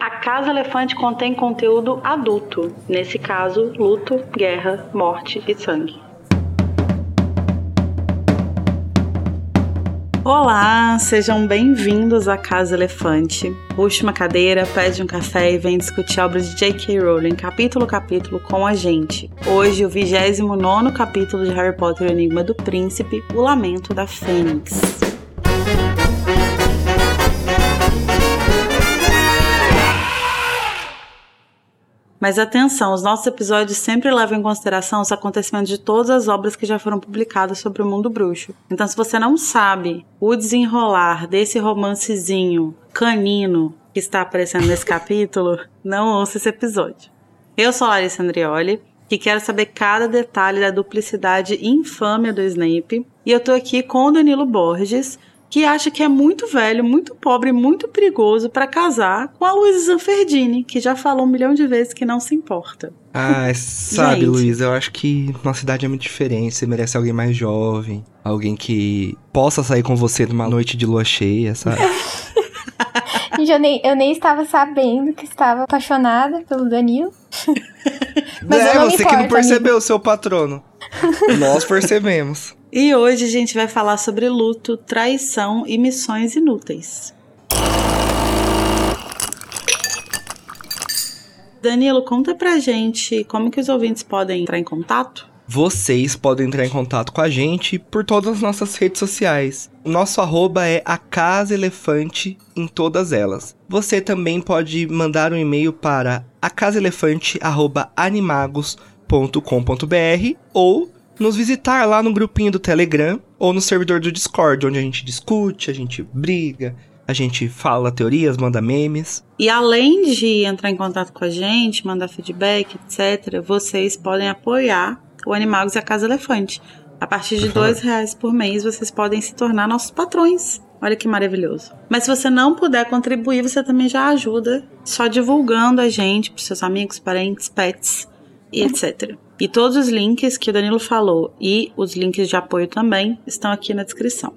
A Casa Elefante contém conteúdo adulto, nesse caso, luto, guerra, morte e sangue. Olá, sejam bem-vindos à Casa Elefante. Puxe uma cadeira, pede um café e vem discutir a obra de J.K. Rowling capítulo a capítulo com a gente. Hoje, o 29 capítulo de Harry Potter Enigma do Príncipe, O Lamento da Fênix. Mas atenção, os nossos episódios sempre levam em consideração os acontecimentos de todas as obras que já foram publicadas sobre o mundo bruxo. Então, se você não sabe o desenrolar desse romancezinho canino que está aparecendo nesse capítulo, não ouça esse episódio. Eu sou Larissa Andrioli, que quero saber cada detalhe da duplicidade infâmia do Snape, e eu tô aqui com o Danilo Borges, que acha que é muito velho, muito pobre, muito perigoso para casar com a Luísa Zanferdini, que já falou um milhão de vezes que não se importa. Ah, sabe, Luísa, eu acho que nossa idade é muito diferente. Você merece alguém mais jovem, alguém que possa sair com você numa noite de lua cheia, sabe? eu, nem, eu nem estava sabendo que estava apaixonada pelo Danilo. Mas é, você importo, que não percebeu o seu patrono. Nós percebemos. E hoje a gente vai falar sobre luto, traição e missões inúteis. Danilo, conta pra gente como que os ouvintes podem entrar em contato? Vocês podem entrar em contato com a gente por todas as nossas redes sociais. O nosso arroba é a Casa Elefante em todas elas. Você também pode mandar um e-mail para acasaelefante.animagos.com.br ou nos visitar lá no grupinho do Telegram ou no servidor do Discord, onde a gente discute, a gente briga, a gente fala teorias, manda memes. E além de entrar em contato com a gente, mandar feedback, etc., vocês podem apoiar o Animagos e a Casa Elefante. A partir de dois reais por mês, vocês podem se tornar nossos patrões. Olha que maravilhoso. Mas se você não puder contribuir, você também já ajuda só divulgando a gente para seus amigos, parentes, pets e etc. E todos os links que o Danilo falou e os links de apoio também estão aqui na descrição.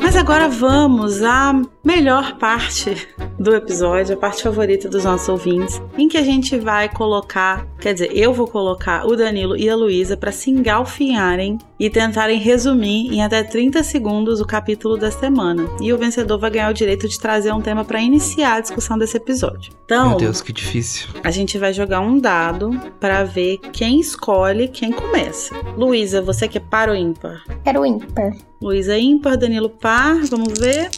Mas agora vamos à melhor parte do episódio, a parte favorita dos nossos ouvintes, em que a gente vai colocar, quer dizer, eu vou colocar o Danilo e a Luísa para se engalfinharem e tentarem resumir em até 30 segundos o capítulo da semana. E o vencedor vai ganhar o direito de trazer um tema para iniciar a discussão desse episódio. Então, meu Deus, que difícil. A gente vai jogar um dado para ver quem escolhe quem começa. Luísa, você quer par ou ímpar? Quero ímpar. Luísa ímpar, Danilo par, vamos ver.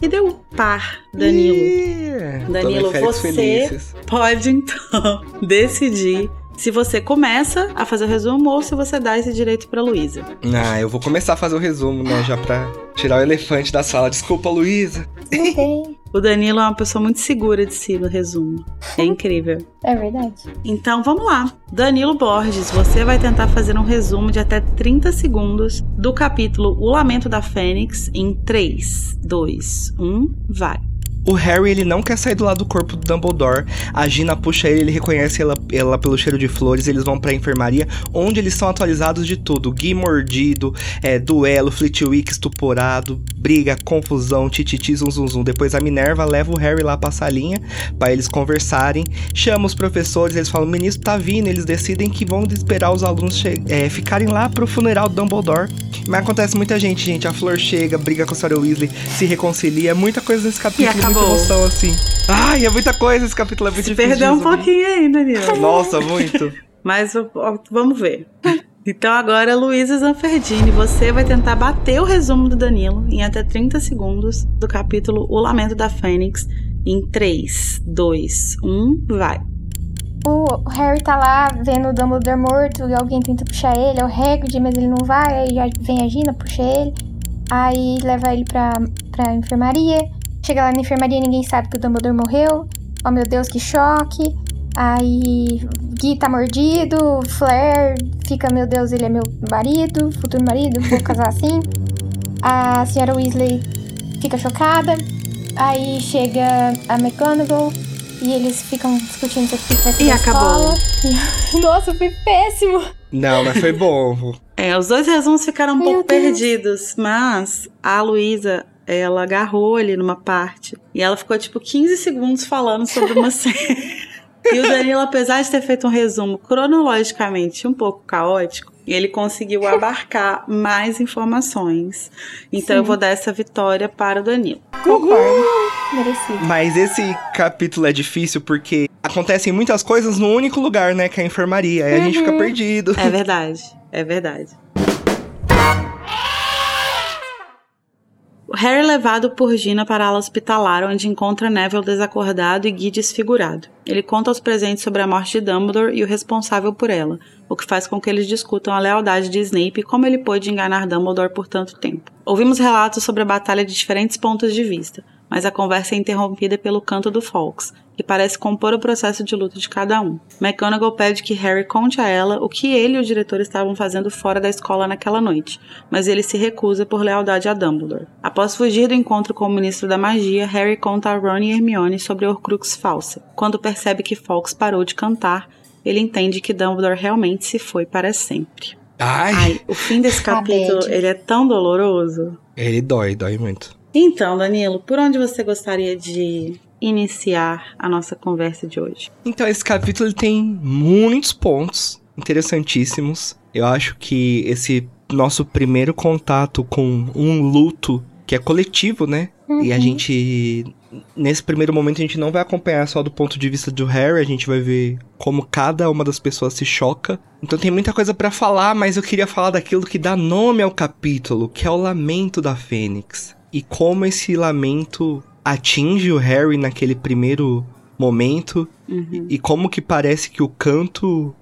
E deu par, Danilo. Yeah. Danilo, você felizes. pode então decidir se você começa a fazer o resumo ou se você dá esse direito para Luísa. Ah, eu vou começar a fazer o resumo, né? Já pra tirar o elefante da sala. Desculpa, Luísa. o Danilo é uma pessoa muito segura de si no resumo. É incrível. É verdade. Então vamos lá. Danilo Borges, você vai tentar fazer um resumo de até 30 segundos do capítulo O Lamento da Fênix em 3, 2, 1, vai. O Harry, ele não quer sair do lado do corpo do Dumbledore. A Gina puxa ele, ele reconhece ela, ela pelo cheiro de flores. Eles vão pra enfermaria, onde eles são atualizados de tudo. Gui mordido, é, duelo, Flitwick estuporado, briga, confusão, tititi, zum, zum, zum. Depois a Minerva leva o Harry lá pra salinha, para eles conversarem. Chama os professores, eles falam, o ministro tá vindo. Eles decidem que vão esperar os alunos é, ficarem lá pro funeral do Dumbledore. Mas acontece muita gente, gente. A Flor chega, briga com a Sarah Weasley, se reconcilia. Muita coisa nesse capítulo muita emoção, assim. Ai, é muita coisa, esse capítulo é muito Se difícil. Perdeu um pouquinho aí, Danilo. Nossa, muito. Mas vamos ver. Então agora, Luísa Zanferdini, você vai tentar bater o resumo do Danilo em até 30 segundos do capítulo O Lamento da Fênix em 3, 2, 1, vai. O Harry tá lá vendo o Dumbledore morto e alguém tenta puxar ele, é o Hagrid, mas ele não vai, aí já vem a Gina, puxa ele, aí leva ele pra, pra enfermaria. Chega lá na enfermaria ninguém sabe que o Dumbledore morreu. Oh meu Deus, que choque. Aí Gui tá mordido, Flair fica, meu Deus, ele é meu marido, futuro marido, vou casar assim. A senhora Weasley fica chocada. Aí chega a McGonagall e eles ficam discutindo sobre o que vai ser E acabou. Nossa, foi péssimo. Não, mas foi bom. é, os dois resumos ficaram um meu pouco Deus. perdidos, mas a Luísa ela agarrou ali numa parte e ela ficou tipo 15 segundos falando sobre uma cena. E o Danilo, apesar de ter feito um resumo cronologicamente um pouco caótico, ele conseguiu abarcar mais informações. Então Sim. eu vou dar essa vitória para o Danilo. Concordo. Merecido. Mas esse capítulo é difícil porque acontecem muitas coisas no único lugar, né? Que é a enfermaria. Aí uhum. a gente fica uhum. perdido. É verdade. É verdade. Harry é levado por Gina para a ala hospitalar, onde encontra Neville desacordado e Guy desfigurado. Ele conta aos presentes sobre a morte de Dumbledore e o responsável por ela, o que faz com que eles discutam a lealdade de Snape e como ele pôde enganar Dumbledore por tanto tempo. Ouvimos relatos sobre a batalha de diferentes pontos de vista, mas a conversa é interrompida pelo canto do Fawkes, que parece compor o processo de luto de cada um. McGonagall pede que Harry conte a ela o que ele e o diretor estavam fazendo fora da escola naquela noite, mas ele se recusa por lealdade a Dumbledore. Após fugir do encontro com o ministro da magia, Harry conta a Ron e Hermione sobre a Horcrux falsa. Quando percebe que Fawkes parou de cantar, ele entende que Dumbledore realmente se foi para sempre. Ai, Ai o fim desse capítulo, ele é tão doloroso. Ele dói, dói muito. Então, Danilo, por onde você gostaria de iniciar a nossa conversa de hoje? Então, esse capítulo tem muitos pontos interessantíssimos. Eu acho que esse nosso primeiro contato com um luto que é coletivo, né? Uhum. E a uhum. gente nesse primeiro momento a gente não vai acompanhar só do ponto de vista do Harry, a gente vai ver como cada uma das pessoas se choca. Então tem muita coisa para falar, mas eu queria falar daquilo que dá nome ao capítulo, que é o lamento da Fênix e como esse lamento atinge o Harry naquele primeiro momento uhum. e como que parece que o canto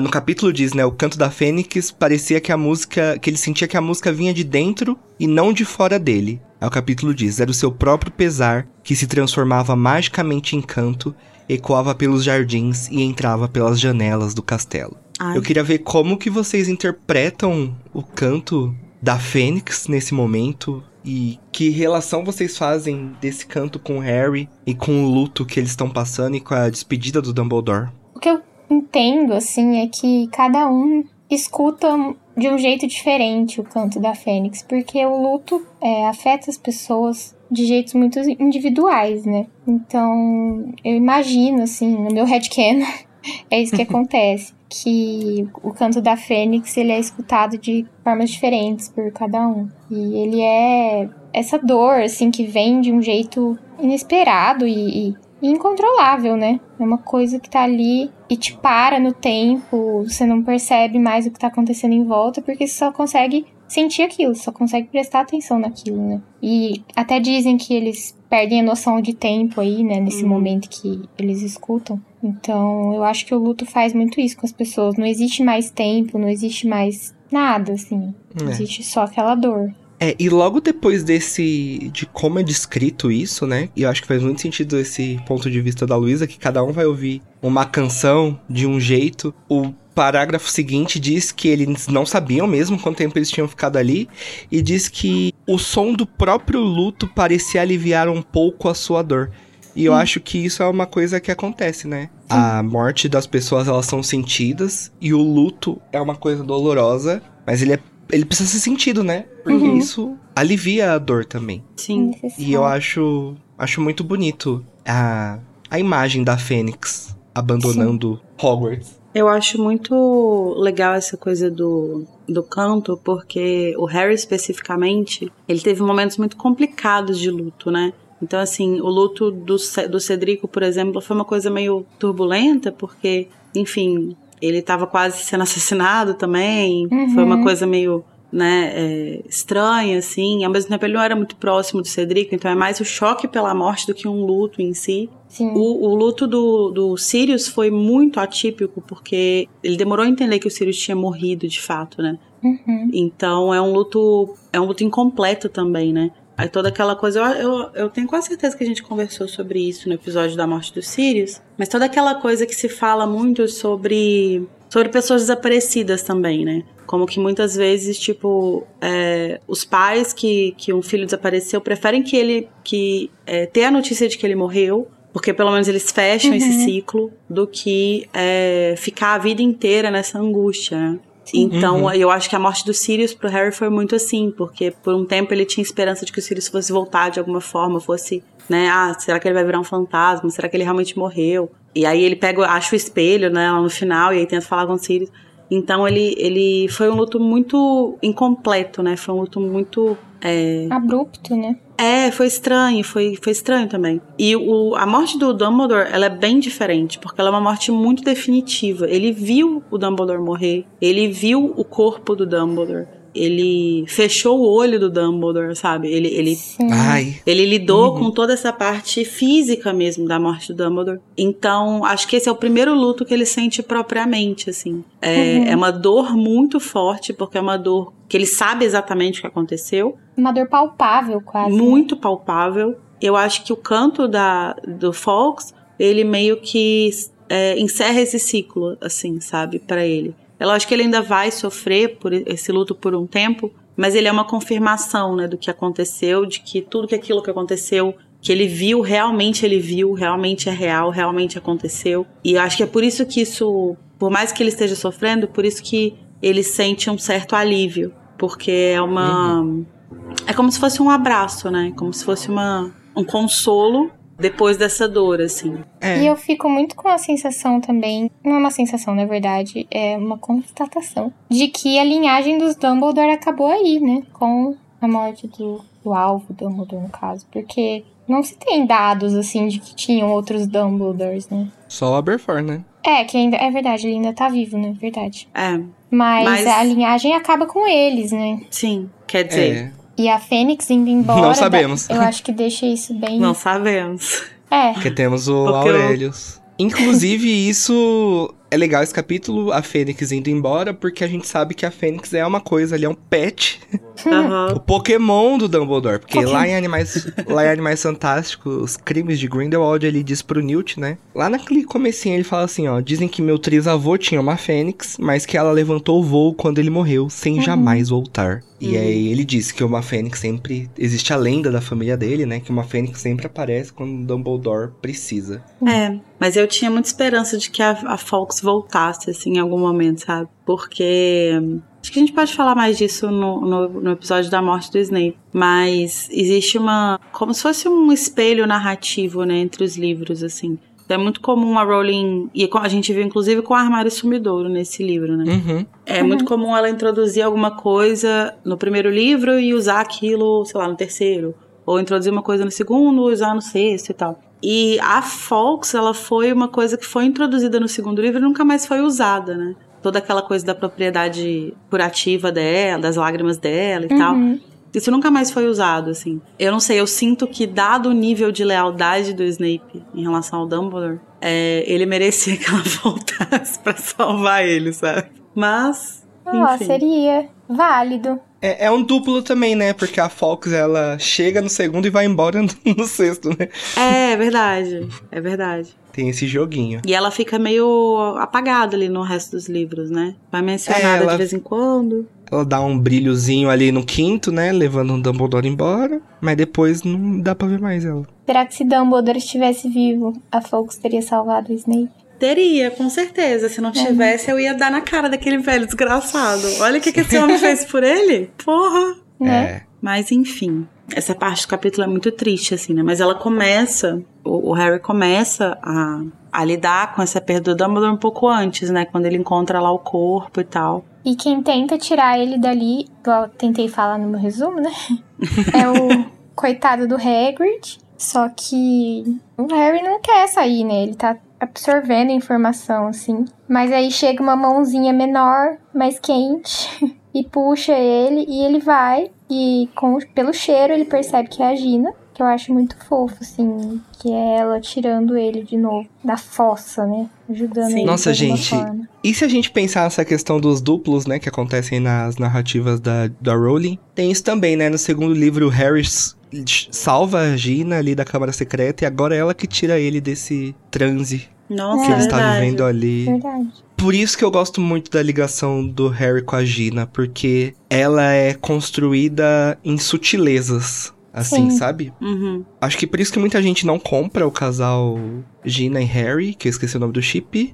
no capítulo diz, né, o canto da Fênix parecia que a música, que ele sentia que a música vinha de dentro e não de fora dele. Aí o capítulo diz, era o seu próprio pesar que se transformava magicamente em canto, ecoava pelos jardins e entrava pelas janelas do castelo. Ai. Eu queria ver como que vocês interpretam o canto da Fênix nesse momento, e que relação vocês fazem desse canto com o Harry e com o luto que eles estão passando e com a despedida do Dumbledore? O que eu entendo, assim, é que cada um escuta de um jeito diferente o canto da Fênix, porque o luto é, afeta as pessoas de jeitos muito individuais, né? Então, eu imagino, assim, no meu headcanon, é isso que acontece que o canto da Fênix ele é escutado de formas diferentes por cada um. E ele é essa dor, assim, que vem de um jeito inesperado e, e, incontrolável, né? É uma coisa que tá ali e te para no tempo, você não percebe mais o que tá acontecendo em volta, porque você só consegue sentir aquilo, só consegue prestar atenção naquilo, né? E até dizem que eles perdem a noção de tempo aí, né, nesse uhum. momento que eles escutam. Então, eu acho que o luto faz muito isso com as pessoas. Não existe mais tempo, não existe mais nada, assim. É. Existe só aquela dor. É, e logo depois desse. de como é descrito isso, né? E eu acho que faz muito sentido esse ponto de vista da Luísa, que cada um vai ouvir uma canção de um jeito. O parágrafo seguinte diz que eles não sabiam mesmo quanto tempo eles tinham ficado ali. E diz que o som do próprio luto parecia aliviar um pouco a sua dor. E eu hum. acho que isso é uma coisa que acontece, né? A morte das pessoas, elas são sentidas. E o luto é uma coisa dolorosa. Mas ele, é, ele precisa ser sentido, né? Porque uhum. isso alivia a dor também. Sim. E eu acho, acho muito bonito a, a imagem da Fênix abandonando Sim. Hogwarts. Eu acho muito legal essa coisa do, do canto, porque o Harry especificamente, ele teve momentos muito complicados de luto, né? Então, assim, o luto do, do Cedrico, por exemplo, foi uma coisa meio turbulenta, porque, enfim, ele estava quase sendo assassinado também. Uhum. Foi uma uhum. coisa meio né, é, estranha, assim. Ao mesmo tempo, ele não era muito próximo do Cedrico, então é mais o choque pela morte do que um luto em si. O, o, luto do, do Sirius foi muito atípico, porque ele demorou a entender que o Sirius tinha morrido de fato, né? Uhum. Então é um luto. É um luto incompleto também, né? Aí toda aquela coisa, eu, eu, eu, tenho quase certeza que a gente conversou sobre isso no episódio da morte dos Sirius, mas toda aquela coisa que se fala muito sobre, sobre pessoas desaparecidas também, né? Como que muitas vezes, tipo, é, os pais que, que um filho desapareceu preferem que ele que é, ter a notícia de que ele morreu, porque pelo menos eles fecham uhum. esse ciclo, do que é, ficar a vida inteira nessa angústia, né? Então, Uhum. eu acho que a morte do Sirius pro Harry foi muito assim, porque por um tempo ele tinha esperança de que o Sirius fosse voltar de alguma forma, fosse, né, ah, será que ele vai virar um fantasma? Será que ele realmente morreu? E aí ele pega, acha o espelho, né, lá no final, e aí tenta falar com o Sirius. Então ele, ele foi um luto muito incompleto, né? Foi um luto muito. É, Abrupto, né? É, foi estranho, foi, foi estranho também. E o, a morte do Dumbledore, ela é bem diferente, porque ela é uma morte muito definitiva. Ele viu o Dumbledore morrer, ele viu o corpo do Dumbledore, ele fechou o olho do Dumbledore, sabe? Ele, ele. Ai. ele lidou Uhum. com toda essa parte física mesmo da morte do Dumbledore. Então, acho que esse é o primeiro luto que ele sente propriamente, assim. É, Uhum. é uma dor muito forte, porque é uma dor que ele sabe exatamente o que aconteceu Uma dor palpável, quase. né? muito palpável. Eu acho que o canto da, do Fox, ele meio que é, encerra esse ciclo, assim, sabe, Pra ele. É lógico que ele ainda vai sofrer por esse luto por um tempo, mas ele é uma confirmação, né, do que aconteceu, de que tudo que aquilo que aconteceu, que ele viu, realmente ele viu, realmente é real, realmente aconteceu. E eu acho que é por isso que isso, por mais que ele esteja sofrendo, por isso que ele sente um certo alívio, porque é uma é como se fosse um abraço, né? Como se fosse uma, um consolo depois dessa dor, assim. É. E eu fico muito com a sensação também, não é uma sensação, na verdade, é uma constatação, de que a linhagem dos Dumbledore acabou aí, né? Com a morte do, do alvo Dumbledore, no caso. Porque não se tem dados, assim, de que tinham outros Dumbledores, né? Só o Aberforth, né? É, que ainda, é verdade, ele ainda tá vivo, né? Verdade. É, Mas, Mas- a linhagem acaba com eles, né? sim. Quer dizer, É. E a Fênix indo embora. Não sabemos. dá- eu acho que deixa isso bem. não sabemos. É. Porque temos o Porque eu- Aurelius. Inclusive, isso é legal esse capítulo, a Fênix indo embora, porque a gente sabe que a Fênix é uma coisa ali, é um pet. Aham. O Pokémon do Dumbledore. Porque Pokémon. lá em Animais, lá em Animais Fantásticos, os crimes de Grindelwald, ele diz pro Newt, né? Lá naquele comecinho ele fala assim, ó. Dizem que meu trisavô tinha uma Fênix, mas que ela levantou o voo quando ele morreu, sem jamais voltar. E Uhum. aí ele disse que uma Fênix sempre... Existe a lenda da família dele, né? Que uma Fênix sempre aparece quando Dumbledore precisa. É, mas eu tinha muita esperança de que a, a Fox voltasse, assim, em algum momento, sabe? Porque. Acho que a gente pode falar mais disso no, no, no episódio da morte do Snape. Mas existe uma. Como se fosse um espelho narrativo, né, entre os livros, assim. É muito comum a Rowling. E a gente viu, inclusive, com o Armário Sumidouro nesse livro, né? Uhum. É muito comum ela introduzir alguma coisa no primeiro livro e usar aquilo, sei lá, no terceiro. Ou introduzir uma coisa no segundo e usar no sexto e tal. E a Fox, ela foi uma coisa que foi introduzida no segundo livro e nunca mais foi usada, né? Toda aquela coisa da propriedade curativa dela, das lágrimas dela e tal. Isso nunca mais foi usado, assim. Eu não sei, eu sinto que, dado o nível de lealdade do Snape em relação ao Dumbledore, é, ele merecia que ela voltasse pra salvar ele, sabe? Mas. Ó, enfim. seria válido. É, é um duplo também, né? Porque a Fox, ela chega no segundo e vai embora no sexto, né? É, é verdade. É verdade. Tem esse joguinho. E ela fica meio apagada ali no resto dos livros, né? Vai mencionada É, ela- de vez em quando. Ela dá um brilhozinho ali no quinto, né? Levando o Dumbledore embora. Mas depois não dá pra ver mais ela. Será que se Dumbledore estivesse vivo, a Fox teria salvado o Snape? Teria, com certeza. Se não É. tivesse, eu ia dar na cara daquele velho desgraçado. Olha o que, que esse homem fez por ele. Porra! Né? É. Mas enfim, essa parte do capítulo é muito triste, assim, né? Mas ela começa, o, o Harry começa a, a lidar com essa perda do Dumbledore um pouco antes, né? Quando ele encontra lá o corpo e tal. E quem tenta tirar ele dali, igual tentei falar no meu resumo, né? É o coitado do Hagrid. Só que o Harry não quer sair, né? Ele tá absorvendo a informação, assim. Mas aí chega uma mãozinha menor, mais quente, e puxa ele, e ele vai. E com, pelo cheiro ele percebe que é a Gina, que eu acho muito fofo, assim. Que é ela tirando ele de novo da fossa, né? Ajudando Sim. ele Nossa, gente, forma. E se a gente pensar nessa questão dos duplos, né? Que acontecem nas narrativas da, da Rowling. Tem isso também, né? No segundo livro, o Harry s- salva a Gina ali da Câmara Secreta. E agora é ela que tira ele desse transe Nossa, que é ele está vivendo ali. Verdade. Por isso que eu gosto muito da ligação do Harry com a Gina, porque ela é construída em sutilezas, assim, Sim. sabe? Uhum. Acho que por isso que muita gente não compra o casal Gina e Harry, que eu esqueci o nome do chip.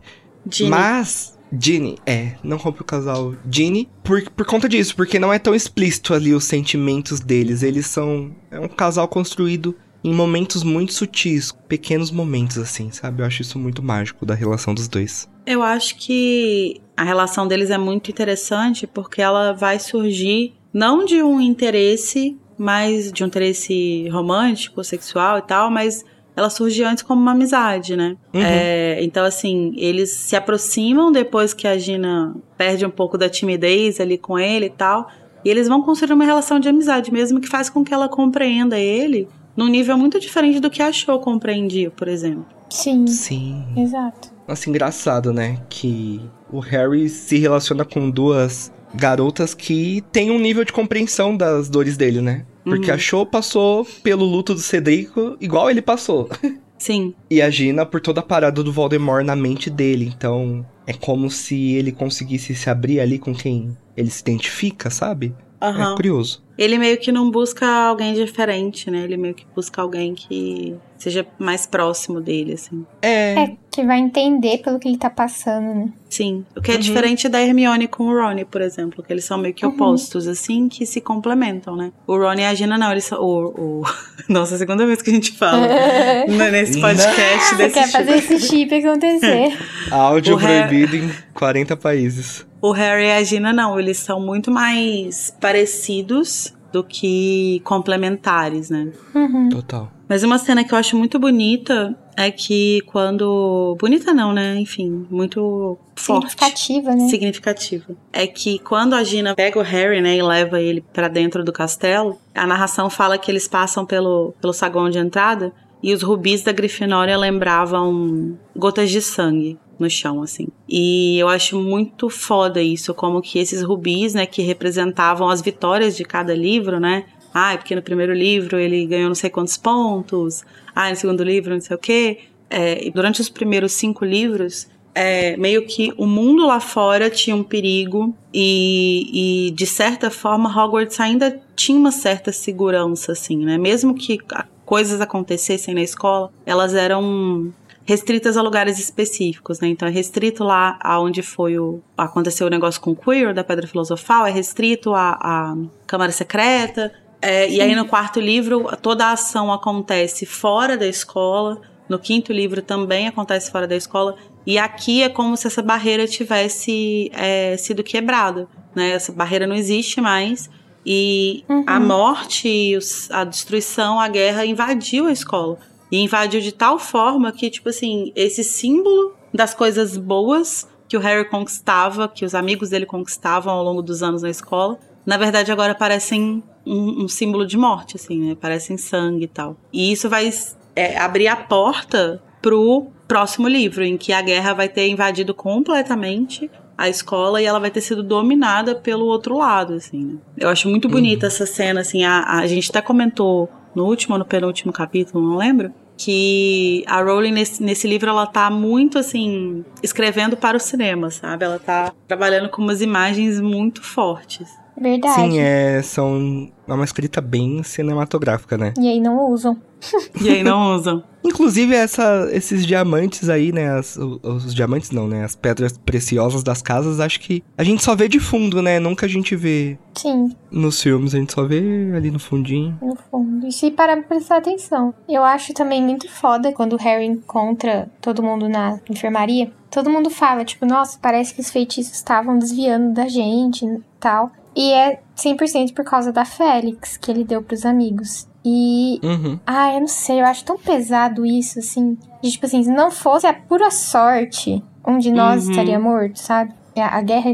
Ginny. Mas Ginny, é, não rompe o casal Ginny por, por conta disso, porque não é tão explícito ali os sentimentos deles. Eles são. É um casal construído em momentos muito sutis, pequenos momentos assim, sabe? Eu acho isso muito mágico da relação dos dois. Eu acho que a relação deles é muito interessante porque ela vai surgir não de um interesse, mas de um interesse romântico, sexual e tal, mas ela surge antes como uma amizade, né? Uhum. É, então, assim, eles se aproximam depois que a Gina perde um pouco da timidez ali com ele e tal. E eles vão construir uma relação de amizade, mesmo que faz com que ela compreenda ele num nível muito diferente do que achou compreendia, por exemplo. Sim. Sim. Exato. Nossa, engraçado, né? Que o Harry se relaciona com duas garotas que têm um nível de compreensão das dores dele, né? Porque uhum. a Cho passou pelo luto do Cedrico igual ele passou. Sim. E a Gina por toda a parada do Voldemort na mente dele. Então, é como se ele conseguisse se abrir ali com quem ele se identifica, sabe? Uhum. É curioso. Ele meio que não busca alguém diferente, né? Ele meio que busca alguém que seja mais próximo dele, assim. É. é que vai entender pelo que ele tá passando, né? Sim. O que é uhum. diferente da Hermione com o Ronnie, por exemplo, que eles são meio que uhum. opostos, assim, que se complementam, né? O Ronnie e a Gina não, eles são. O, o... Nossa, a segunda vez que a gente fala nesse podcast Você desse quer fazer esse chip acontecer. Áudio o proibido Harry... em 40 países. O Harry e a Gina não, eles são muito mais parecidos do que complementares, né? Uhum. Total. Mas uma cena que eu acho muito bonita é que quando. Bonita não, né? Enfim, muito forte. Significativa, né? Significativa. É que quando a Gina pega o Harry, né, e leva ele para dentro do castelo, a narração fala que eles passam pelo, pelo saguão de entrada e os rubis da Grifinória lembravam gotas de sangue no chão, assim. E eu acho muito foda isso, como que esses rubis, né, que representavam as vitórias de cada livro, né? Ah, porque no primeiro livro ele ganhou não sei quantos pontos, ah, no segundo livro não sei o quê. É, durante os primeiros cinco livros, é, meio que o mundo lá fora tinha um perigo e, e, de certa forma, Hogwarts ainda tinha uma certa segurança, assim, né? Mesmo que coisas acontecessem na escola, elas eram restritas a lugares específicos, né? Então é restrito lá aonde foi o aconteceu o negócio com o Queer da Pedra Filosofal, é restrito a, a Câmara Secreta. É, e aí no quarto livro toda a ação acontece fora da escola. No quinto livro também acontece fora da escola. E aqui é como se essa barreira tivesse é, sido quebrada. Né? Essa barreira não existe mais. E uhum. a morte, a destruição, a guerra invadiu a escola. E invadiu de tal forma que, tipo assim, esse símbolo das coisas boas que o Harry conquistava, que os amigos dele conquistavam ao longo dos anos na escola, na verdade agora parecem um, um símbolo de morte, assim, né? Parecem sangue e tal. E isso vai é, abrir a porta pro próximo livro, em que a guerra vai ter invadido completamente a escola e ela vai ter sido dominada pelo outro lado, assim. Né? Eu acho muito bonita uhum. essa cena, assim. A, a gente até comentou no último ou no penúltimo capítulo, não lembro, que a Rowling nesse, nesse livro ela tá muito assim escrevendo para o cinema, sabe? Ela tá trabalhando com umas imagens muito fortes. Verdade. Sim, é, são é uma escrita bem cinematográfica, né? E aí não usam. e aí não usam. Inclusive, essa, esses diamantes aí, né? As, os, os, diamantes não, né? As pedras preciosas das casas, acho que a gente só vê de fundo, né? Nunca a gente vê. Sim. Nos filmes, a gente só vê ali no fundinho. No fundo. E se parar pra prestar atenção. Eu acho também muito foda quando o Harry encontra todo mundo na enfermaria. Todo mundo fala, tipo, nossa, parece que os feitiços estavam desviando da gente e tal. E é 100% por causa da Félix que ele deu pros amigos. E. Uhum. Ah, eu não sei, eu acho tão pesado isso, assim. De, tipo assim, se não fosse a pura sorte, um de nós uhum. estaria morto, sabe? A, a guerra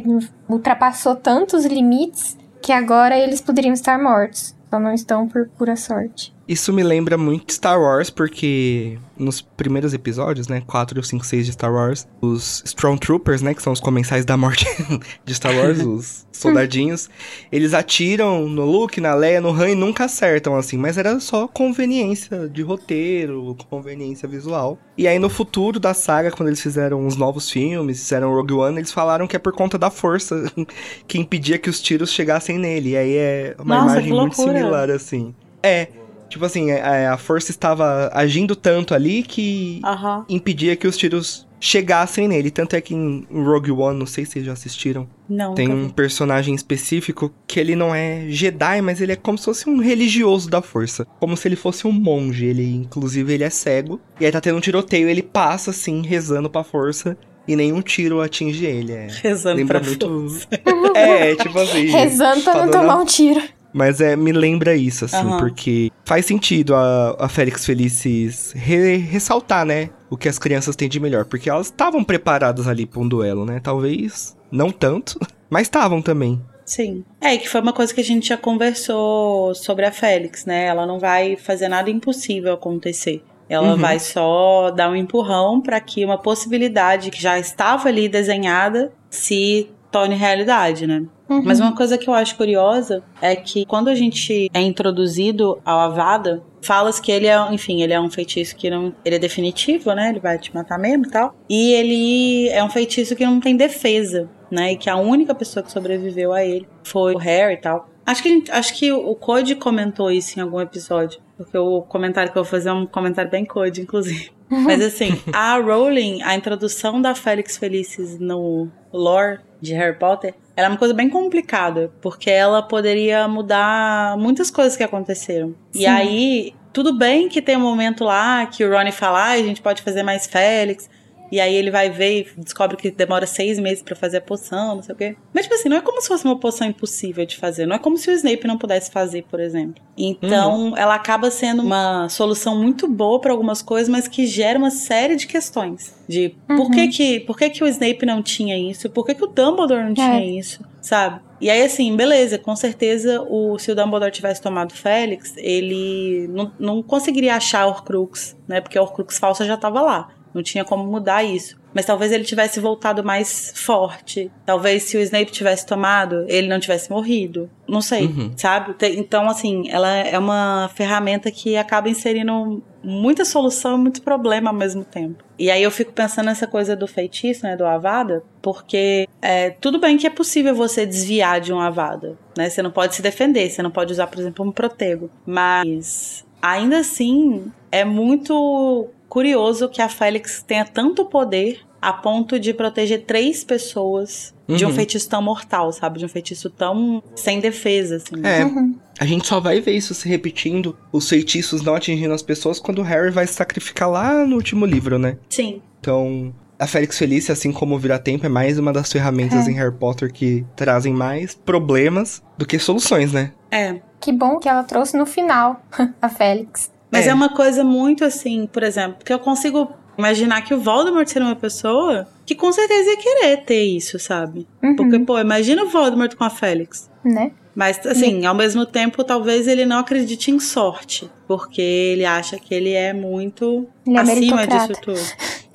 ultrapassou tantos limites que agora eles poderiam estar mortos. Só não estão por pura sorte. Isso me lembra muito Star Wars, porque nos primeiros episódios, né, 4, 5, 6 de Star Wars, os Stormtroopers, né, que são os comensais da morte de Star Wars, os soldadinhos, eles atiram no Luke, na Leia, no Han e nunca acertam, assim, mas era só conveniência de roteiro, conveniência visual. E aí no futuro da saga, quando eles fizeram os novos filmes, fizeram Rogue One, eles falaram que é por conta da força que impedia que os tiros chegassem nele. E aí é uma Nossa, imagem muito similar, assim. É, Tipo assim, a, a força estava agindo tanto ali que impedia que os tiros chegassem nele. Tanto é que em Rogue One, não sei se vocês já assistiram, Não, tem um vi. personagem específico que ele não é Jedi, mas ele é como se fosse um religioso da força. Como se ele fosse um monge. Ele, inclusive, ele é cego. E aí tá tendo um tiroteio, ele passa assim, rezando pra força. E nenhum tiro atinge ele. É. Rezando Lembra pra muito. força. É, tipo assim. Rezando pra não falando- tomar um tiro. Mas é, me lembra isso, assim, Aham. porque faz sentido a, a Félix Felices re- ressaltar, né? O que as crianças têm de melhor. Porque elas estavam preparadas ali pra um duelo, né? Talvez não tanto, mas estavam também. Sim. É, que foi uma coisa que a gente já conversou sobre a Félix, né? Ela não vai fazer nada impossível acontecer. Ela Uhum. vai só dar um empurrão para que uma possibilidade que já estava ali desenhada se torne realidade, né? Uhum. Mas uma coisa que eu acho curiosa é que quando a gente é introduzido ao Avada, falas que ele é, enfim, ele é um feitiço que não, ele é definitivo, né? Ele vai te matar mesmo e tal. E ele é um feitiço que não tem defesa, né? E que a única pessoa que sobreviveu a ele foi o Harry e tal. Acho que, gente- acho que o Code comentou isso em algum episódio. Porque o comentário que eu vou fazer é um comentário bem Code, inclusive. Mas assim, a Rowling, a introdução da Félix Felicis no lore de Harry Potter, ela é uma coisa bem complicada, porque ela poderia mudar muitas coisas que aconteceram. E Sim. aí, tudo bem que tem um momento lá que o Ronnie fala, ah, a gente pode fazer mais Félix. E aí ele vai ver e descobre que demora seis meses pra fazer a poção, não sei o quê. Mas, tipo assim, não é como se fosse uma poção impossível de fazer. Não é como se o Snape não pudesse fazer, por exemplo. Então, ela acaba sendo uma solução muito boa pra algumas coisas, mas que gera uma série de questões. De por, que, que, por que, que o Snape não tinha isso? Por que, que o Dumbledore não tinha isso? Sabe? E aí, assim, beleza, com certeza, o, se o Dumbledore tivesse tomado Félix, ele não, não conseguiria achar a Horcrux, né? Porque a Horcrux falsa já tava lá. Não tinha como mudar isso. Mas talvez ele tivesse voltado mais forte. Talvez se o Snape tivesse tomado, ele não tivesse morrido. Não sei, Uhum. sabe? Então, assim, ela é uma ferramenta que acaba inserindo muita solução e muito problema ao mesmo tempo. E aí eu fico pensando nessa coisa do feitiço, né, do Avada, porque é, tudo bem que é possível você desviar de um Avada, né? Você não pode se defender, você não pode usar, por exemplo, um protego. Mas ainda assim é muito curioso que a Félix tenha tanto poder a ponto de proteger três pessoas de um Uhum. feitiço tão mortal, sabe? De um feitiço tão sem defesa, assim. É, Uhum. a gente só vai ver isso se repetindo, os feitiços não atingindo as pessoas, quando o Harry vai se sacrificar lá no último livro, né? Sim. Então, a Félix Felícia, assim como o Vira-Tempo, é mais uma das ferramentas É. em Harry Potter que trazem mais problemas do que soluções, né? É. Que bom que ela trouxe no final a Félix. Mas é. É. uma coisa muito assim, por exemplo, que eu consigo imaginar que o Voldemort seria uma pessoa que com certeza ia querer ter isso, sabe? Uhum. Porque, pô, imagina o Voldemort com a Félix. Né? Mas, assim, ao mesmo tempo, talvez ele não acredite em sorte. Porque ele acha que ele é muito Ele é acima disso tudo.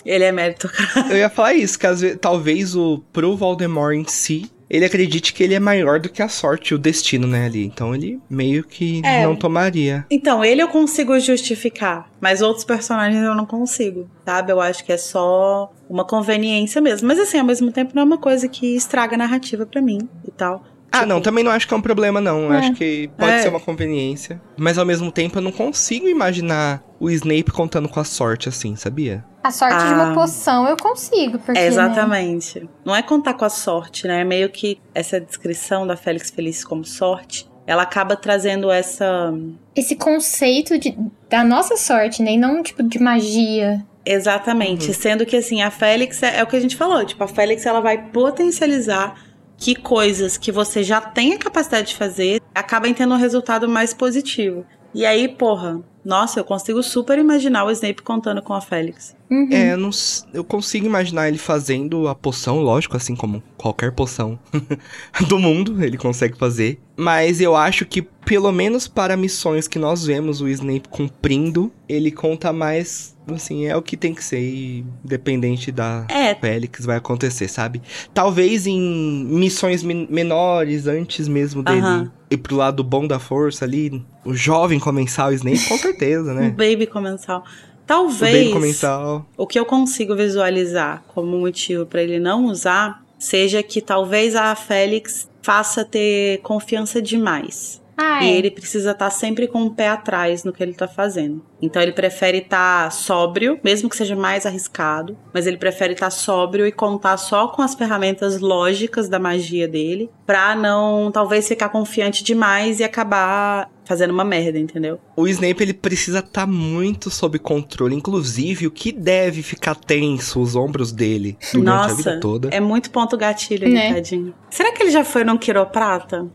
Ele é meritocrata. Eu ia falar isso, que às vezes, talvez o pro Voldemort em si, ele acredite que ele é maior do que a sorte e o destino, né, ali. Então ele meio que É. não tomaria. Então, ele eu consigo justificar, mas outros personagens eu não consigo, sabe? Eu acho que é só uma conveniência mesmo. Mas assim, ao mesmo tempo não é uma coisa que estraga a narrativa pra mim e tal. Ah, Tipo, não, também não acho que é um problema, não. É. Acho que pode É. ser uma conveniência. Mas ao mesmo tempo eu não consigo imaginar o Snape contando com a sorte assim, sabia? A sorte de Ah. uma poção eu consigo, porque. É, né, exatamente. Não é contar com a sorte, né? É meio que essa descrição da Félix Feliz como sorte, ela acaba trazendo essa. esse conceito de, da nossa sorte, né? E não tipo de magia. Exatamente. Uhum. Sendo que, assim, a Félix é, é o que a gente falou. Tipo, a Félix ela vai potencializar que coisas que você já tem a capacidade de fazer acabem tendo um resultado mais positivo. E aí, porra, nossa, eu consigo super imaginar o Snape contando com a Félix. Uhum. É, eu, não, eu consigo imaginar ele fazendo a poção, lógico, assim como qualquer poção do mundo, ele consegue fazer. Mas eu acho que, pelo menos para missões que nós vemos o Snape cumprindo, ele conta mais, assim, é o que tem que ser, e independente da É, Félix vai acontecer, sabe? Talvez em missões men- menores, antes mesmo dele Aham. ir pro lado bom da força ali, o jovem comensal Snape, com certeza, né? baby comensal. O baby Talvez comensal. o que eu consigo visualizar como motivo pra ele não usar seja que talvez a Félix faça ter confiança demais. Ah, E é. ele precisa estar sempre com o pé atrás no que ele tá fazendo. Então ele prefere estar sóbrio, mesmo que seja mais arriscado, mas ele prefere estar sóbrio e contar só com as ferramentas lógicas da magia dele, pra não talvez ficar confiante demais e acabar fazendo uma merda, entendeu? O Snape ele precisa estar muito sob controle, inclusive o que deve ficar tenso os ombros dele durante a vida Nossa, toda. é muito ponto gatilho Né? tadinho. Será que ele já foi num quiroprata?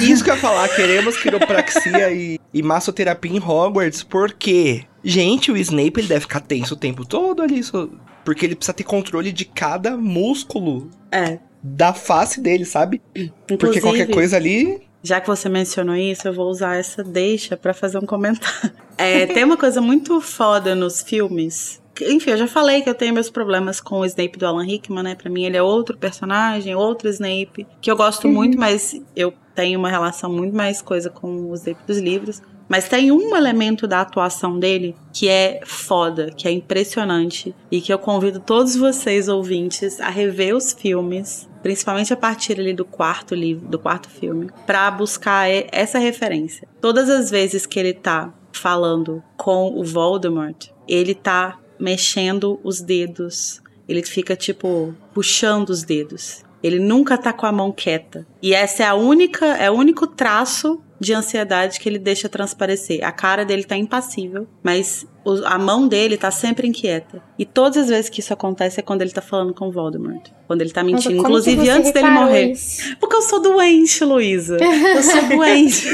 Isso que eu ia falar, queremos quiropraxia e, e massoterapia em Hogwarts, porque, gente, o Snape ele deve ficar tenso o tempo todo ali, so- porque ele precisa ter controle de cada músculo É. da face dele, sabe? Porque Inclusive, qualquer coisa ali. Já que você mencionou isso, eu vou usar essa deixa pra fazer um comentário. É, tem uma coisa muito foda nos filmes. Enfim, eu já falei que eu tenho meus problemas com o Snape do Alan Rickman, né? Pra mim ele é outro personagem, outro Snape, que eu gosto muito, mas eu tenho uma relação muito mais coisa com o Snape dos livros. Mas tem um elemento da atuação dele que é foda, que é impressionante e que eu convido todos vocês ouvintes a rever os filmes, principalmente a partir ali do quarto livro, do quarto filme, pra buscar essa referência. Todas as vezes que ele tá falando com o Voldemort, ele tá mexendo os dedos. Ele fica tipo puxando os dedos. Ele nunca tá com a mão quieta. E essa é a única, é o único traço de ansiedade que ele deixa transparecer. A cara dele tá impassível, mas a mão dele tá sempre inquieta. E todas as vezes que isso acontece é quando ele tá falando com o Voldemort. Quando ele tá mentindo. Inclusive antes dele morrer. isso? Porque eu sou doente, Luísa. Eu sou doente.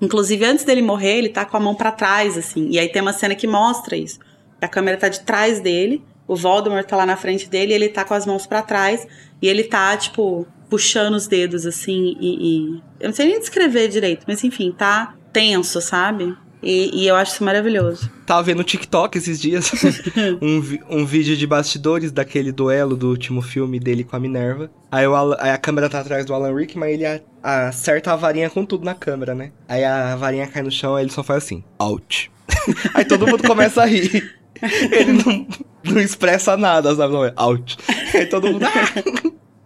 Inclusive, antes dele morrer, ele tá com a mão pra trás, assim. E aí tem uma cena que mostra isso. A câmera tá de trás dele, o Voldemort tá lá na frente dele, e ele tá com as mãos pra trás. E ele tá, tipo, puxando os dedos, assim, e. e- Eu não sei nem descrever direito, mas enfim, tá tenso, sabe? E, e eu acho isso maravilhoso. Tava vendo no TikTok esses dias um, um vídeo de bastidores daquele duelo do último filme dele com a Minerva. Aí, o Alan- aí a câmera tá atrás do Alan Rickman e ele a- acerta a varinha com tudo na câmera, né? Aí a varinha cai no chão e ele só faz assim, out. aí todo mundo começa a rir. Ele não, não expressa nada, sabe? Não, é out. Aí todo mundo...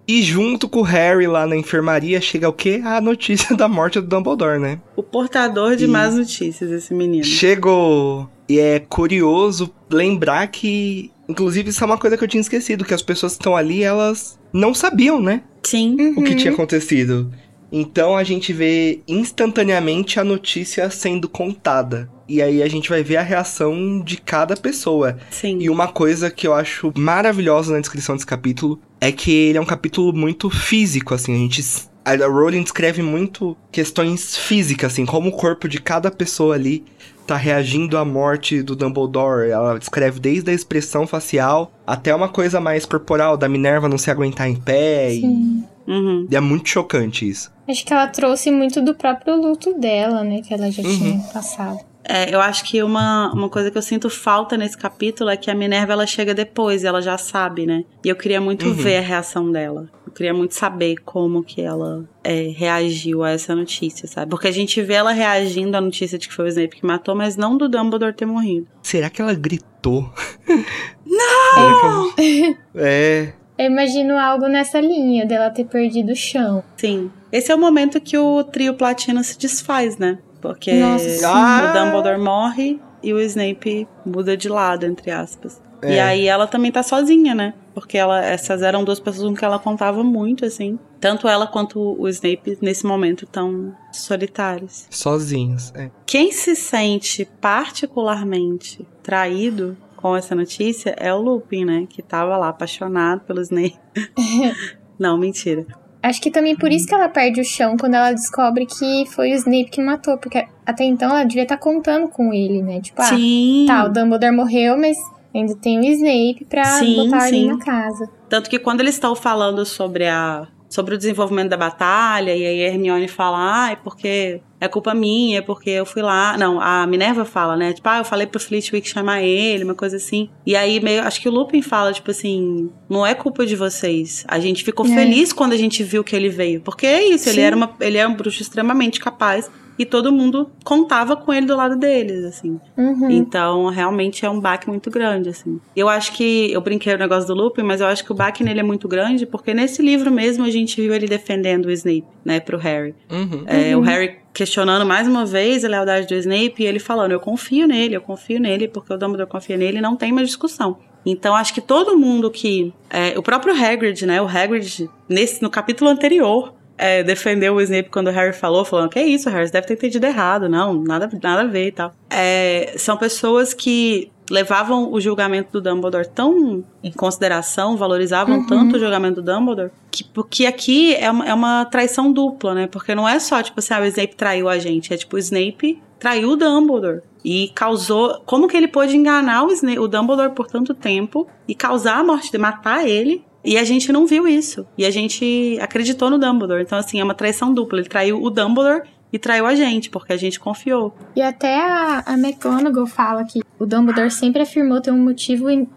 E junto com o Harry lá na enfermaria chega o quê? A notícia da morte do Dumbledore, né? O portador de E- más notícias, esse menino. Chegou. E é curioso lembrar que. Inclusive, isso é uma coisa que eu tinha esquecido: que as pessoas que estão ali, elas não sabiam, né? Sim. O que Uhum. tinha acontecido. Então a gente vê instantaneamente a notícia sendo contada. E aí a gente vai ver a reação de cada pessoa. Sim. E uma coisa que eu acho maravilhosa na descrição desse capítulo é que ele é um capítulo muito físico, assim, a gente a Rowling descreve muito questões físicas, assim, como o corpo de cada pessoa ali tá reagindo à morte do Dumbledore. Ela descreve desde a expressão facial até uma coisa mais corporal, da Minerva não se aguentar em pé. E, Sim. Uhum. e é muito chocante isso. Acho que ela trouxe muito do próprio luto dela, né? Que ela já Uhum. tinha passado. É, eu acho que uma, uma coisa que eu sinto falta nesse capítulo é que a Minerva ela chega depois, ela já sabe, né? E eu queria muito Uhum. ver a reação dela. Eu queria muito saber como que ela é, reagiu a essa notícia, sabe? Porque a gente vê ela reagindo à notícia de que foi o Snape que matou, mas não do Dumbledore ter morrido. Será que ela gritou? Não! é. Eu imagino algo nessa linha dela ter perdido o chão. Sim. Esse é o momento que o trio platino se desfaz, né? Porque Nossa. Ah! o Dumbledore morre e o Snape muda de lado, entre aspas. É. E aí ela também tá sozinha, né? Porque ela, essas eram duas pessoas com que ela contava muito, assim. Tanto ela quanto o Snape, nesse momento, tão solitários. Sozinhos. É. Quem se sente particularmente traído com essa notícia é o Lupin, né? Que tava lá apaixonado pelo Snape. Não, mentira. Acho que também por isso que ela perde o chão quando ela descobre que foi o Snape que matou. Porque até então ela devia estar contando com ele, né? Tipo, ah, Sim. tá, o Dumbledore morreu, mas ainda tem o Snape pra Sim, botar sim. ali na casa. Tanto que quando eles estão falando sobre a sobre o desenvolvimento da batalha, e aí a Hermione fala, ah, é porque é culpa minha, é porque eu fui lá. Não, a Minerva fala, né? Tipo, ah, eu falei pro Flitwick chamar ele, uma coisa assim. E aí meio, acho que o Lupin fala, tipo assim, não é culpa de vocês. A gente ficou É. feliz quando a gente viu que ele veio. Porque é isso, ele era uma, ele é um bruxo extremamente capaz. E todo mundo contava com ele do lado deles, assim. Uhum. Então, realmente é um baque muito grande, assim. Eu acho que. Eu brinquei o negócio do Lupin, mas eu acho que o baque nele é muito grande, porque nesse livro mesmo a gente viu ele defendendo o Snape, né, pro Harry. Uhum. É, Uhum. O Harry questionando mais uma vez a lealdade do Snape e ele falando: Eu confio nele, eu confio nele, porque o Dumbledore confia nele, não tem mais discussão. Então acho que todo mundo que. É, o próprio Hagrid, né? O Hagrid, nesse, no capítulo anterior, é, defendeu o Snape quando o Harry falou, falando: Que é isso, Harry, você deve ter entendido errado. Não, nada, nada a ver e tal. É, são pessoas que levavam o julgamento do Dumbledore tão em consideração, valorizavam uhum. tanto o julgamento do Dumbledore, que, porque aqui é uma, é uma traição dupla, né? Porque não é só, tipo assim, ah, o Snape traiu a gente, é tipo, o Snape traiu o Dumbledore. E causou. Como que ele pôde enganar o, Snape, o Dumbledore por tanto tempo e causar a morte de matar ele e a gente não viu isso. E a gente acreditou no Dumbledore. Então, assim, é uma traição dupla. Ele traiu o Dumbledore e traiu a gente, porque a gente confiou. E até a, a McGonagall fala que o Dumbledore sempre afirmou ter um motivo in,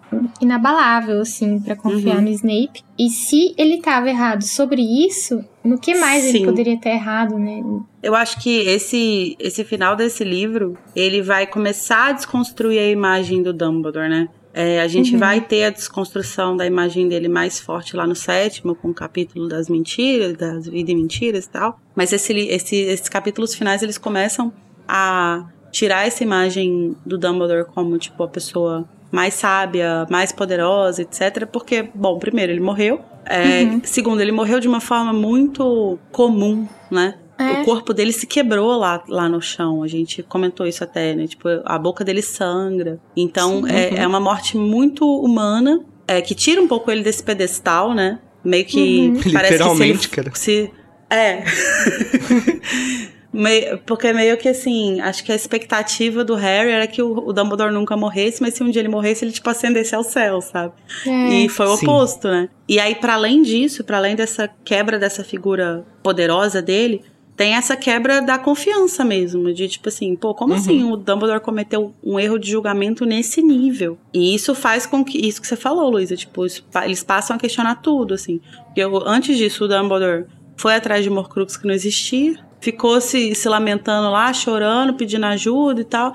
inabalável, assim, para confiar uhum. no Snape. E se ele tava errado sobre isso, no que mais Sim. ele poderia estar errado, né? Eu acho que esse, esse final desse livro, ele vai começar a desconstruir a imagem do Dumbledore, né? É, a gente uhum. vai ter a desconstrução da imagem dele mais forte lá no sétimo, com o capítulo das mentiras, das vidas e mentiras e tal. Mas esse, esse, esses capítulos finais, eles começam a tirar essa imagem do Dumbledore como, tipo, a pessoa mais sábia, mais poderosa, etc. Porque, bom, primeiro, ele morreu. É, uhum. Segundo, ele morreu de uma forma muito comum, né? É. O corpo dele se quebrou lá, lá no chão. A gente comentou isso até, né? Tipo, a boca dele sangra. Então, Sim, é, uhum. é uma morte muito humana, é, que tira um pouco ele desse pedestal, né? Meio que. Uhum. Parece Literalmente, que se ele, cara. Se, é. Meio, porque meio que assim, acho que a expectativa do Harry era que o, o, Dumbledore nunca morresse, mas se um dia ele morresse, ele tipo ascendesse ao céu, sabe? É. E foi o Sim. oposto, né? E aí, para além disso, para além dessa quebra dessa figura poderosa dele, tem essa quebra da confiança mesmo, de tipo assim, pô, como uhum. assim o Dumbledore cometeu um erro de julgamento nesse nível? E isso faz com que, isso que você falou, Luísa, tipo, isso, eles passam a questionar tudo, assim. Porque eu, antes disso, o Dumbledore foi atrás de Morcrux que não existia, ficou se, se lamentando lá, chorando, pedindo ajuda e tal.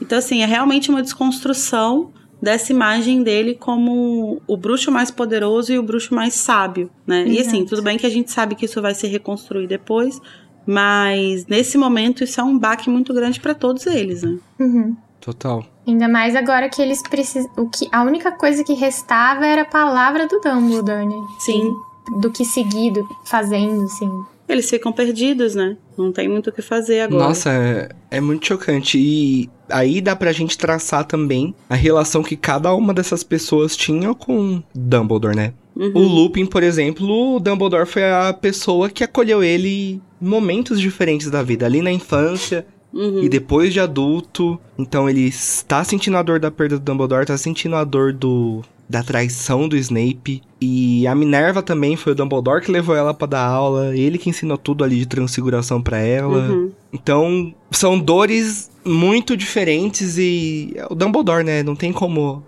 Então, assim, é realmente uma desconstrução dessa imagem dele como o bruxo mais poderoso e o bruxo mais sábio, né? Exato. E assim, tudo bem que a gente sabe que isso vai se reconstruir depois, mas nesse momento isso é um baque muito grande para todos eles, né? Uhum. Total. Ainda mais agora que eles precisam. O que a única coisa que restava era a palavra do Dumbledore, né? Sim. Do que seguido, fazendo, assim. Eles ficam perdidos, né? Não tem muito o que fazer agora. Nossa, é, é muito chocante. E aí dá pra gente traçar também a relação que cada uma dessas pessoas tinha com Dumbledore, né? Uhum. O Lupin, por exemplo, o Dumbledore foi a pessoa que acolheu ele em momentos diferentes da vida. Ali na infância, Uhum. E depois de adulto, então ele está sentindo a dor da perda do Dumbledore, está sentindo a dor do da traição do Snape. E a Minerva também foi o Dumbledore que levou ela para dar aula, ele que ensinou tudo ali de transfiguração para ela. Uhum. Então, são dores muito diferentes e o Dumbledore, né, não tem como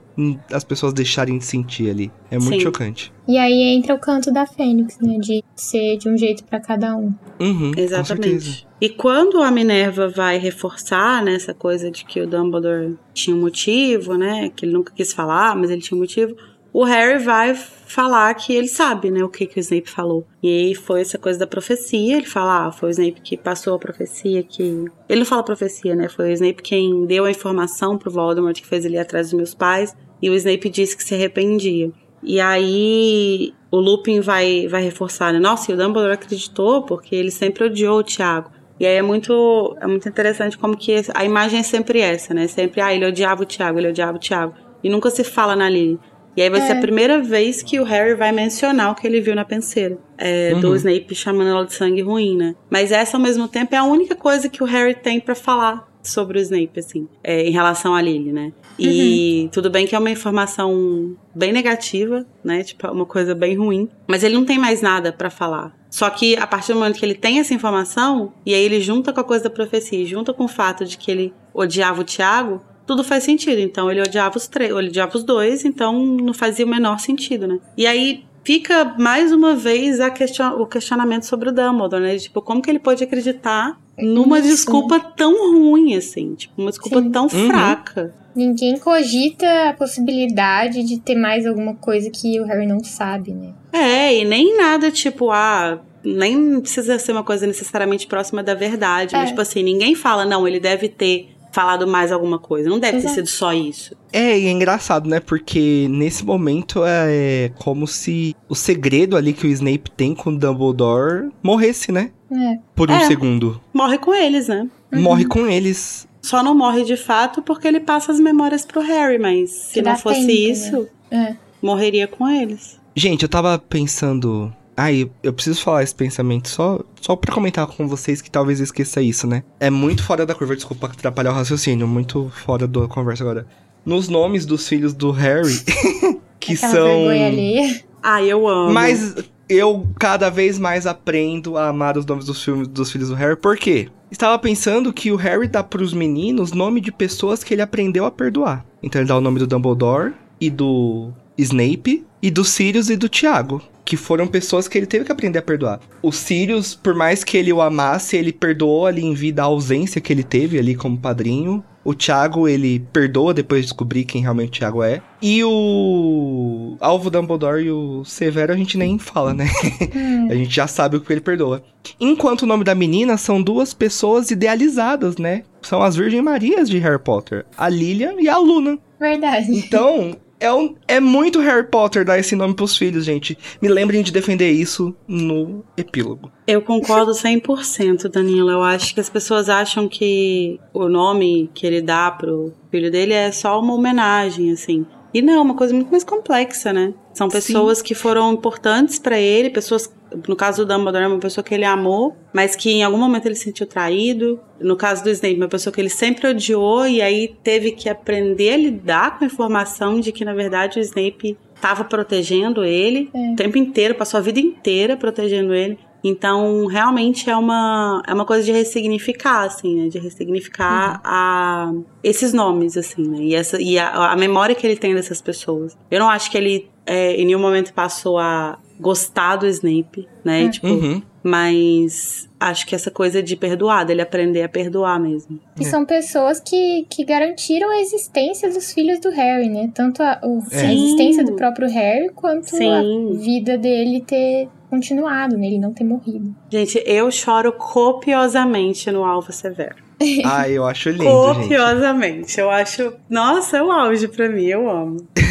as pessoas deixarem de sentir ali. É muito Sim. chocante. E aí entra o canto da Fênix, né? De ser de um jeito para cada um. Uhum, Exatamente. E quando a Minerva vai reforçar né, essa coisa de que o Dumbledore tinha um motivo, né? Que ele nunca quis falar, mas ele tinha um motivo. O Harry vai falar que ele sabe, né, o que, que o Snape falou. E aí foi essa coisa da profecia, ele fala, ah, foi o Snape que passou a profecia, que... Ele não fala profecia, né, foi o Snape quem deu a informação pro Voldemort que fez ele ir atrás dos meus pais, e o Snape disse que se arrependia. E aí o Lupin vai, vai reforçar, né? Nossa, e o Dumbledore acreditou porque ele sempre odiou o Tiago. E aí é muito, é muito interessante como que a imagem é sempre essa, né? Sempre, ah, ele odiava o Tiago, ele odiava o Tiago. E nunca se fala na Lily. E aí vai é. ser a primeira vez que o Harry vai mencionar o que ele viu na penseira. É, uhum. Do Snape chamando ela de sangue ruim, né? Mas essa, ao mesmo tempo, é a única coisa que o Harry tem para falar sobre o Snape, assim, é, em relação a Lily, né? E uhum. tudo bem que é uma informação bem negativa, né? Tipo, é uma coisa bem ruim. Mas ele não tem mais nada para falar. Só que a partir do momento que ele tem essa informação, e aí ele junta com a coisa da profecia, junta com o fato de que ele odiava o Tiago, tudo faz sentido. Então ele odiava os três, ele odiava os dois, então não fazia o menor sentido, né? E aí fica mais uma vez question o questionamento sobre o Dumbledore, né? Tipo, como que ele pode acreditar numa Isso. desculpa tão ruim, assim? Tipo, uma desculpa Sim. tão uhum. fraca. Ninguém cogita a possibilidade de ter mais alguma coisa que o Harry não sabe, né? É, e nem nada tipo, ah, nem precisa ser uma coisa necessariamente próxima da verdade. Mas, É. tipo assim, ninguém fala, não, ele deve ter falado mais alguma coisa. Não deve ter Exato. sido só isso. É, e é engraçado, né? Porque nesse momento é como se o segredo ali que o Snape tem com o Dumbledore morresse, né? É. Por um É. segundo. Morre com eles, né? Morre com eles. Só não morre de fato porque ele passa as memórias pro Harry, mas se Que não fosse tempo, né? isso, É. morreria com eles. Gente, eu tava pensando. Ai, eu preciso falar esse pensamento só, só pra comentar com vocês que talvez eu esqueça isso, né? É muito fora da curva, desculpa atrapalhar o raciocínio, muito fora da conversa agora. Nos nomes dos filhos do Harry, que Aquela são. vergonha alheia. Ah, eu amo. Mas eu cada vez mais aprendo a amar os nomes dos, filmes, dos filhos do Harry. Por quê? Estava pensando que o Harry dá pros meninos nome de pessoas que ele aprendeu a perdoar. Então ele dá o nome do Dumbledore e do Snape e do Sirius e do Tiago. Que foram pessoas que ele teve que aprender a perdoar. O Sirius, por mais que ele o amasse, ele perdoou ali em vida a ausência que ele teve ali como padrinho. O Thiago, ele perdoa depois de descobrir quem realmente o Thiago é. E o Alvo Dumbledore e o Severo a gente nem fala, né? A gente já sabe o que ele perdoa. Enquanto o nome da menina são duas pessoas idealizadas, né? São as Virgem Marias de Harry Potter. A Lilian e a Luna. Verdade. Então, é, um- é muito Harry Potter dar esse nome pros filhos, gente. Me lembrem de defender isso no epílogo. Eu concordo 100%, Danilo. Eu acho que as pessoas acham que o nome que ele dá pro filho dele é só uma homenagem, assim. E não, é uma coisa muito mais complexa, né? São pessoas que foram importantes pra ele, pessoas. No caso do Dumbledore, é uma pessoa que ele amou, mas que em algum momento ele se sentiu traído. No caso do Snape, uma pessoa que ele sempre odiou e aí teve que aprender a lidar com a informação de que, na verdade, o Snape estava protegendo ele É. o tempo inteiro, passou a vida inteira protegendo ele. Então, realmente é uma, é uma coisa de ressignificar, assim, né? De ressignificar a, esses nomes, assim, né? E, essa, e a, a memória que ele tem dessas pessoas. Eu não acho que ele, é, em nenhum momento, passou a gostar do Snape, né? É. Tipo, Uhum. mas acho que essa coisa de perdoar, dele aprender a perdoar mesmo. E são pessoas que, que garantiram a existência dos filhos do Harry, né? Tanto a, o- a existência do próprio Harry, quanto Sim. a vida dele ter continuado, né? Ele não ter morrido. Gente, eu choro copiosamente no Alvo Severo. Ai, eu acho lindo, gente. Copiosamente. Eu acho. Nossa, é o auge pra mim, eu amo.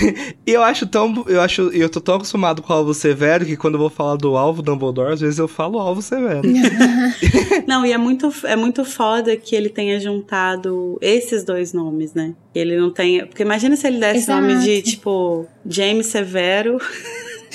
E eu acho tão. Eu acho. Eu tô tão acostumado com o alvo severo que quando eu vou falar do alvo Dumbledore, às vezes eu falo alvo severo. Não, e é muito, é muito foda que ele tenha juntado esses dois nomes, né? Ele não tenha. Porque imagina se ele desse Exato. nome de, tipo, James Severo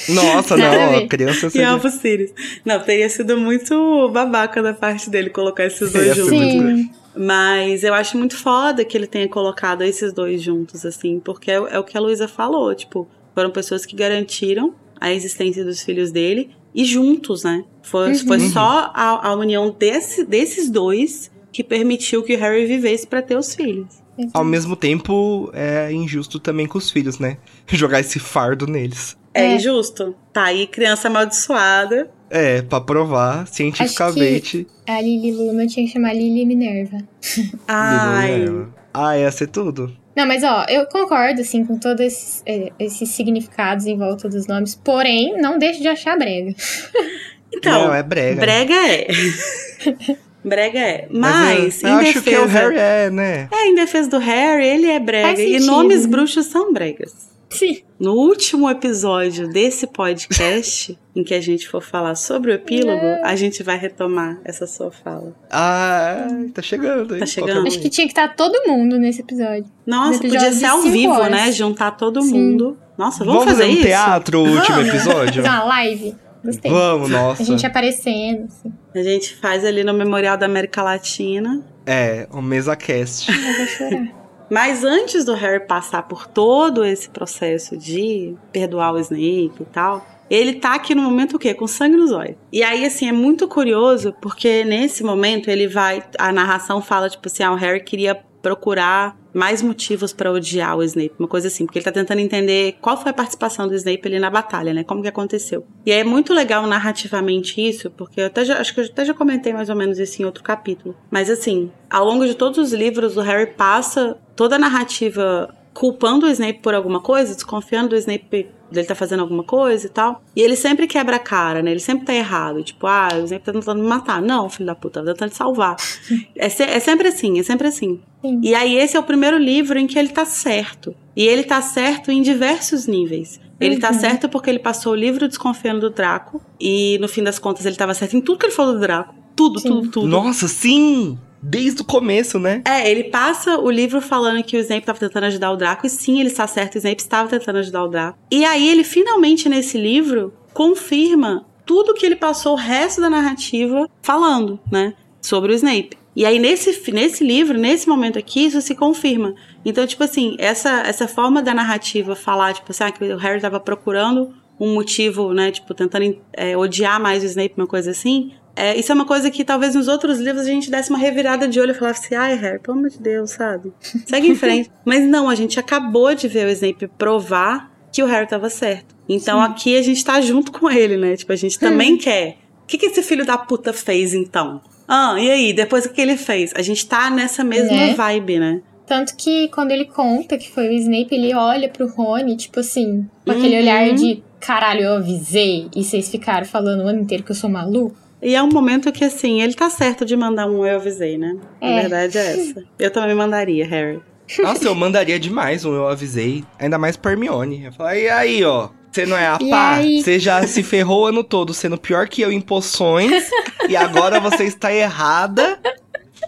Nossa, não, criança e seria... Alvo Sirius. Não, teria sido muito babaca da parte dele colocar esses dois juntos. Sim. Mas eu acho muito foda que ele tenha colocado esses dois juntos, assim, porque é, é o que a Luísa falou, tipo, foram pessoas que garantiram a existência dos filhos dele e juntos, né? Foi, Uhum. foi só a, a união desse, desses dois que permitiu que o Harry vivesse pra ter os filhos. Ao mesmo tempo, é injusto também com os filhos, né? Jogar esse fardo neles. É, É. injusto. Tá aí criança amaldiçoada. É, pra provar cientificamente. A Lily Luna tinha que chamar Lily Minerva. Ai. Ah, ia ser tudo. Não, mas ó, eu concordo, assim, com todos esses, é, esses significados em volta dos nomes. Porém, não deixe de achar brega. Então, não, é brega. brega é. brega é. Mas, eu, eu em acho que o defesa- Harry é, né? É, em defesa do Harry, ele é brega. Faz E nomes né? bruxos são bregas. Sim. No último episódio desse podcast, em que a gente for falar sobre o epílogo, a gente vai retomar essa sua fala. Ah, tá chegando, hein? Tá chegando. Acho que tinha que estar todo mundo nesse episódio. Nossa, episódio podia ser ao vivo, horas. né? Juntar todo Sim. mundo. Nossa, vamos, Vamos fazer fazer um isso? teatro o último Vamos. episódio? Fazer uma live. Gostei. Vamos, nossa. A gente aparecendo, assim. A gente faz ali no Memorial da América Latina. É, o mesa cast. Eu vou chorar. Mas antes do Harry passar por todo esse processo de perdoar o Snape e tal, ele tá aqui no momento o quê? Com sangue nos olhos. E aí, assim, é muito curioso, porque nesse momento ele vai. A narração fala, tipo assim, ah, o Harry queria procurar mais motivos pra odiar o Snape, uma coisa assim, porque ele tá tentando entender qual foi a participação do Snape ali na batalha, né? Como que aconteceu. E é muito legal narrativamente isso, porque eu até já, acho que eu até já comentei mais ou menos isso em outro capítulo. Mas assim, ao longo de todos os livros, o Harry passa toda a narrativa culpando o Snape por alguma coisa, desconfiando do Snape dele tá fazendo alguma coisa e tal. E ele sempre quebra a cara, né? Ele sempre tá errado. Tipo, ah, o Snape tá tentando me matar. Não, filho da puta, tá tentando te salvar. é, se, é sempre assim, é sempre assim. Sim. E aí esse é o primeiro livro em que ele tá certo. E ele tá certo em diversos níveis. Ele tá Uhum. certo porque ele passou o livro desconfiando do Draco. E no fim das contas ele tava certo em tudo que ele falou do Draco. Tudo, Sim. tudo, tudo. Nossa, sim! Desde o começo, né? É, ele passa o livro falando que o Snape estava tentando ajudar o Draco, e sim, ele está certo, o Snape estava tentando ajudar o Draco. E aí ele finalmente, nesse livro, confirma tudo que ele passou o resto da narrativa falando, né? Sobre o Snape. E aí, nesse, nesse livro, nesse momento aqui, isso se confirma. Então, tipo assim, essa, essa forma da narrativa falar, tipo assim, ah, que o Harry estava procurando um motivo, né? Tipo, tentando é, odiar mais o Snape, uma coisa assim. É, isso é uma coisa que talvez nos outros livros a gente desse uma revirada de olho e falasse assim, ai, Harry, pelo amor de Deus, sabe? Segue em frente. Mas não, a gente acabou de ver o Snape provar que o Harry tava certo. Então Sim. aqui a gente tá junto com ele, né? Tipo, a gente também quer. O que, que esse filho da puta fez, então? Ah, e aí? Depois o que ele fez? A gente tá nessa mesma Né? vibe, né? Tanto que quando ele conta que foi o Snape, ele olha pro Rony, tipo assim, com aquele Uhum. olhar de caralho, eu avisei e vocês ficaram falando o ano inteiro que eu sou maluco. E é um momento que, assim, ele tá certo de mandar um eu avisei, né? A É. verdade é essa. Eu também mandaria, Harry. Nossa, eu mandaria demais um, eu avisei. Ainda mais pra Hermione. Eu falei, e aí, ó. Você não é a E pá? aí? Você já se ferrou o ano todo sendo pior que eu em poções. e agora você está errada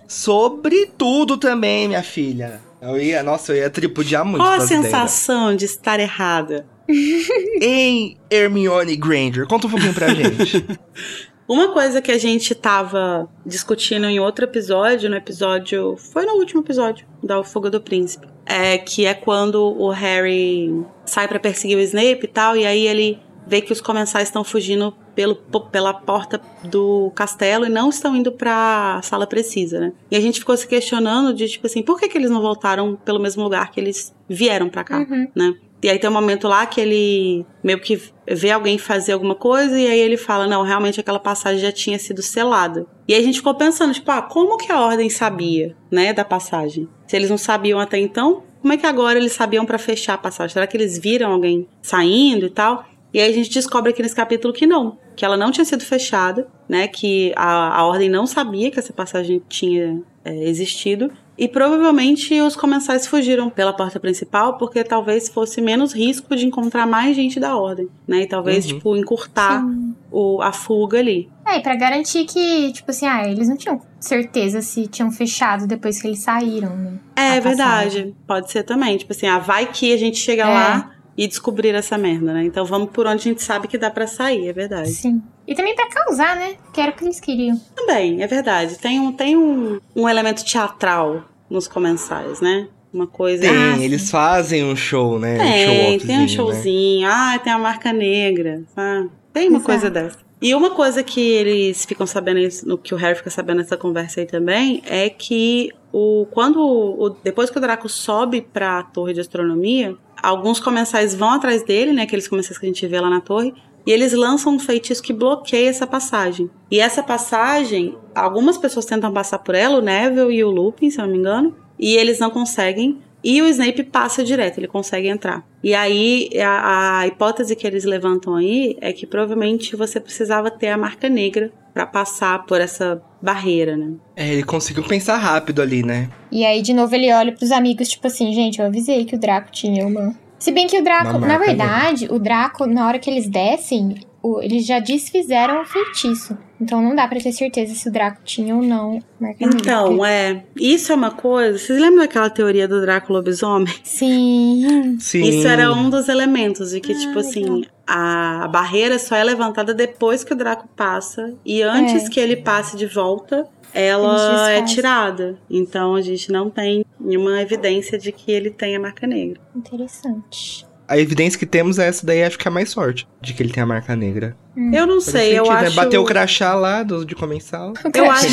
sobre tudo também, minha filha. Eu ia, nossa, eu ia tripudiar muito Qual a sensação de estar errada? Em Hermione Granger, conta um pouquinho pra gente. Uma coisa que a gente tava discutindo em outro episódio, no episódio. Foi no último episódio da Fuga do Príncipe. É que é quando o Harry sai pra perseguir o Snape e tal, e aí ele vê que os comensais estão fugindo pelo, pela porta do castelo e não estão indo pra sala precisa, né? E a gente ficou se questionando de, tipo assim, por que, que eles não voltaram pelo mesmo lugar que eles vieram pra cá? Uhum. né? E aí tem um momento lá que ele meio que vê alguém fazer alguma coisa e aí ele fala, não, realmente aquela passagem já tinha sido selada. E aí a gente ficou pensando, tipo, ah, como que a ordem sabia, né, da passagem? Se eles não sabiam até então, como é que agora eles sabiam pra fechar a passagem? Será que eles viram alguém saindo e tal? E aí a gente descobre aqui nesse capítulo que não, que ela não tinha sido fechada, né, que a, a ordem não sabia que essa passagem tinha é, existido. E provavelmente os comensais fugiram pela porta principal porque talvez fosse menos risco de encontrar mais gente da ordem, né? E talvez, Uhum. tipo, encurtar Sim. o, a fuga ali. É, e pra garantir que, tipo assim, ah, eles não tinham certeza se tinham fechado depois que eles saíram, né? É verdade, pode ser também. Tipo assim, ah, vai que a gente chega É. lá e descobrir essa merda, né? Então vamos por onde a gente sabe que dá pra sair, é verdade. Sim. E também pra causar, né? Que era o que eles queriam. Também, é verdade. Tem um, tem um, um elemento teatral nos comensais, né? Uma coisa. Tem, Ah, eles fazem um show, né? um Tem, show-offzinho, tem um né? showzinho. Ah, tem a marca negra. Ah, tem uma Exato. coisa dessa. E uma coisa que eles ficam sabendo, no que o Harry fica sabendo nessa conversa aí também, é que o quando o, depois que o Draco sobe pra torre de astronomia, alguns comensais vão atrás dele, né? Aqueles comensais que a gente vê lá na torre. E eles lançam um feitiço que bloqueia essa passagem. E essa passagem, algumas pessoas tentam passar por ela, o Neville e o Lupin, se eu não me engano, e eles não conseguem. E o Snape passa direto, ele consegue entrar. E aí, a, a hipótese que eles levantam aí é que provavelmente você precisava ter a marca negra pra passar por essa barreira, né? É, ele conseguiu pensar rápido ali, né? E aí, de novo, ele olha pros amigos, tipo assim, gente, eu avisei que o Draco tinha uma. Se bem que o Draco, na verdade, o Draco, na hora que eles descem, o- eles já desfizeram o feitiço. Então não dá pra ter certeza se o Draco tinha ou não marca negra, Então, é. Isso é uma coisa. Vocês lembram daquela teoria do Draco lobisomem? Sim. Sim. Isso era um dos elementos de que, Ah, tipo assim, legal. a, a barreira só é levantada depois que o Draco passa. E antes É. que ele passe de volta, ela é tirada. Então a gente não tem nenhuma evidência de que ele tem a marca negra. Interessante. A evidência que temos é essa daí, acho que é a mais sorte. De que ele tem a marca negra. Eu não Faz sei, eu né? acho. Bateu o crachá lá do, de comensal. Eu acho.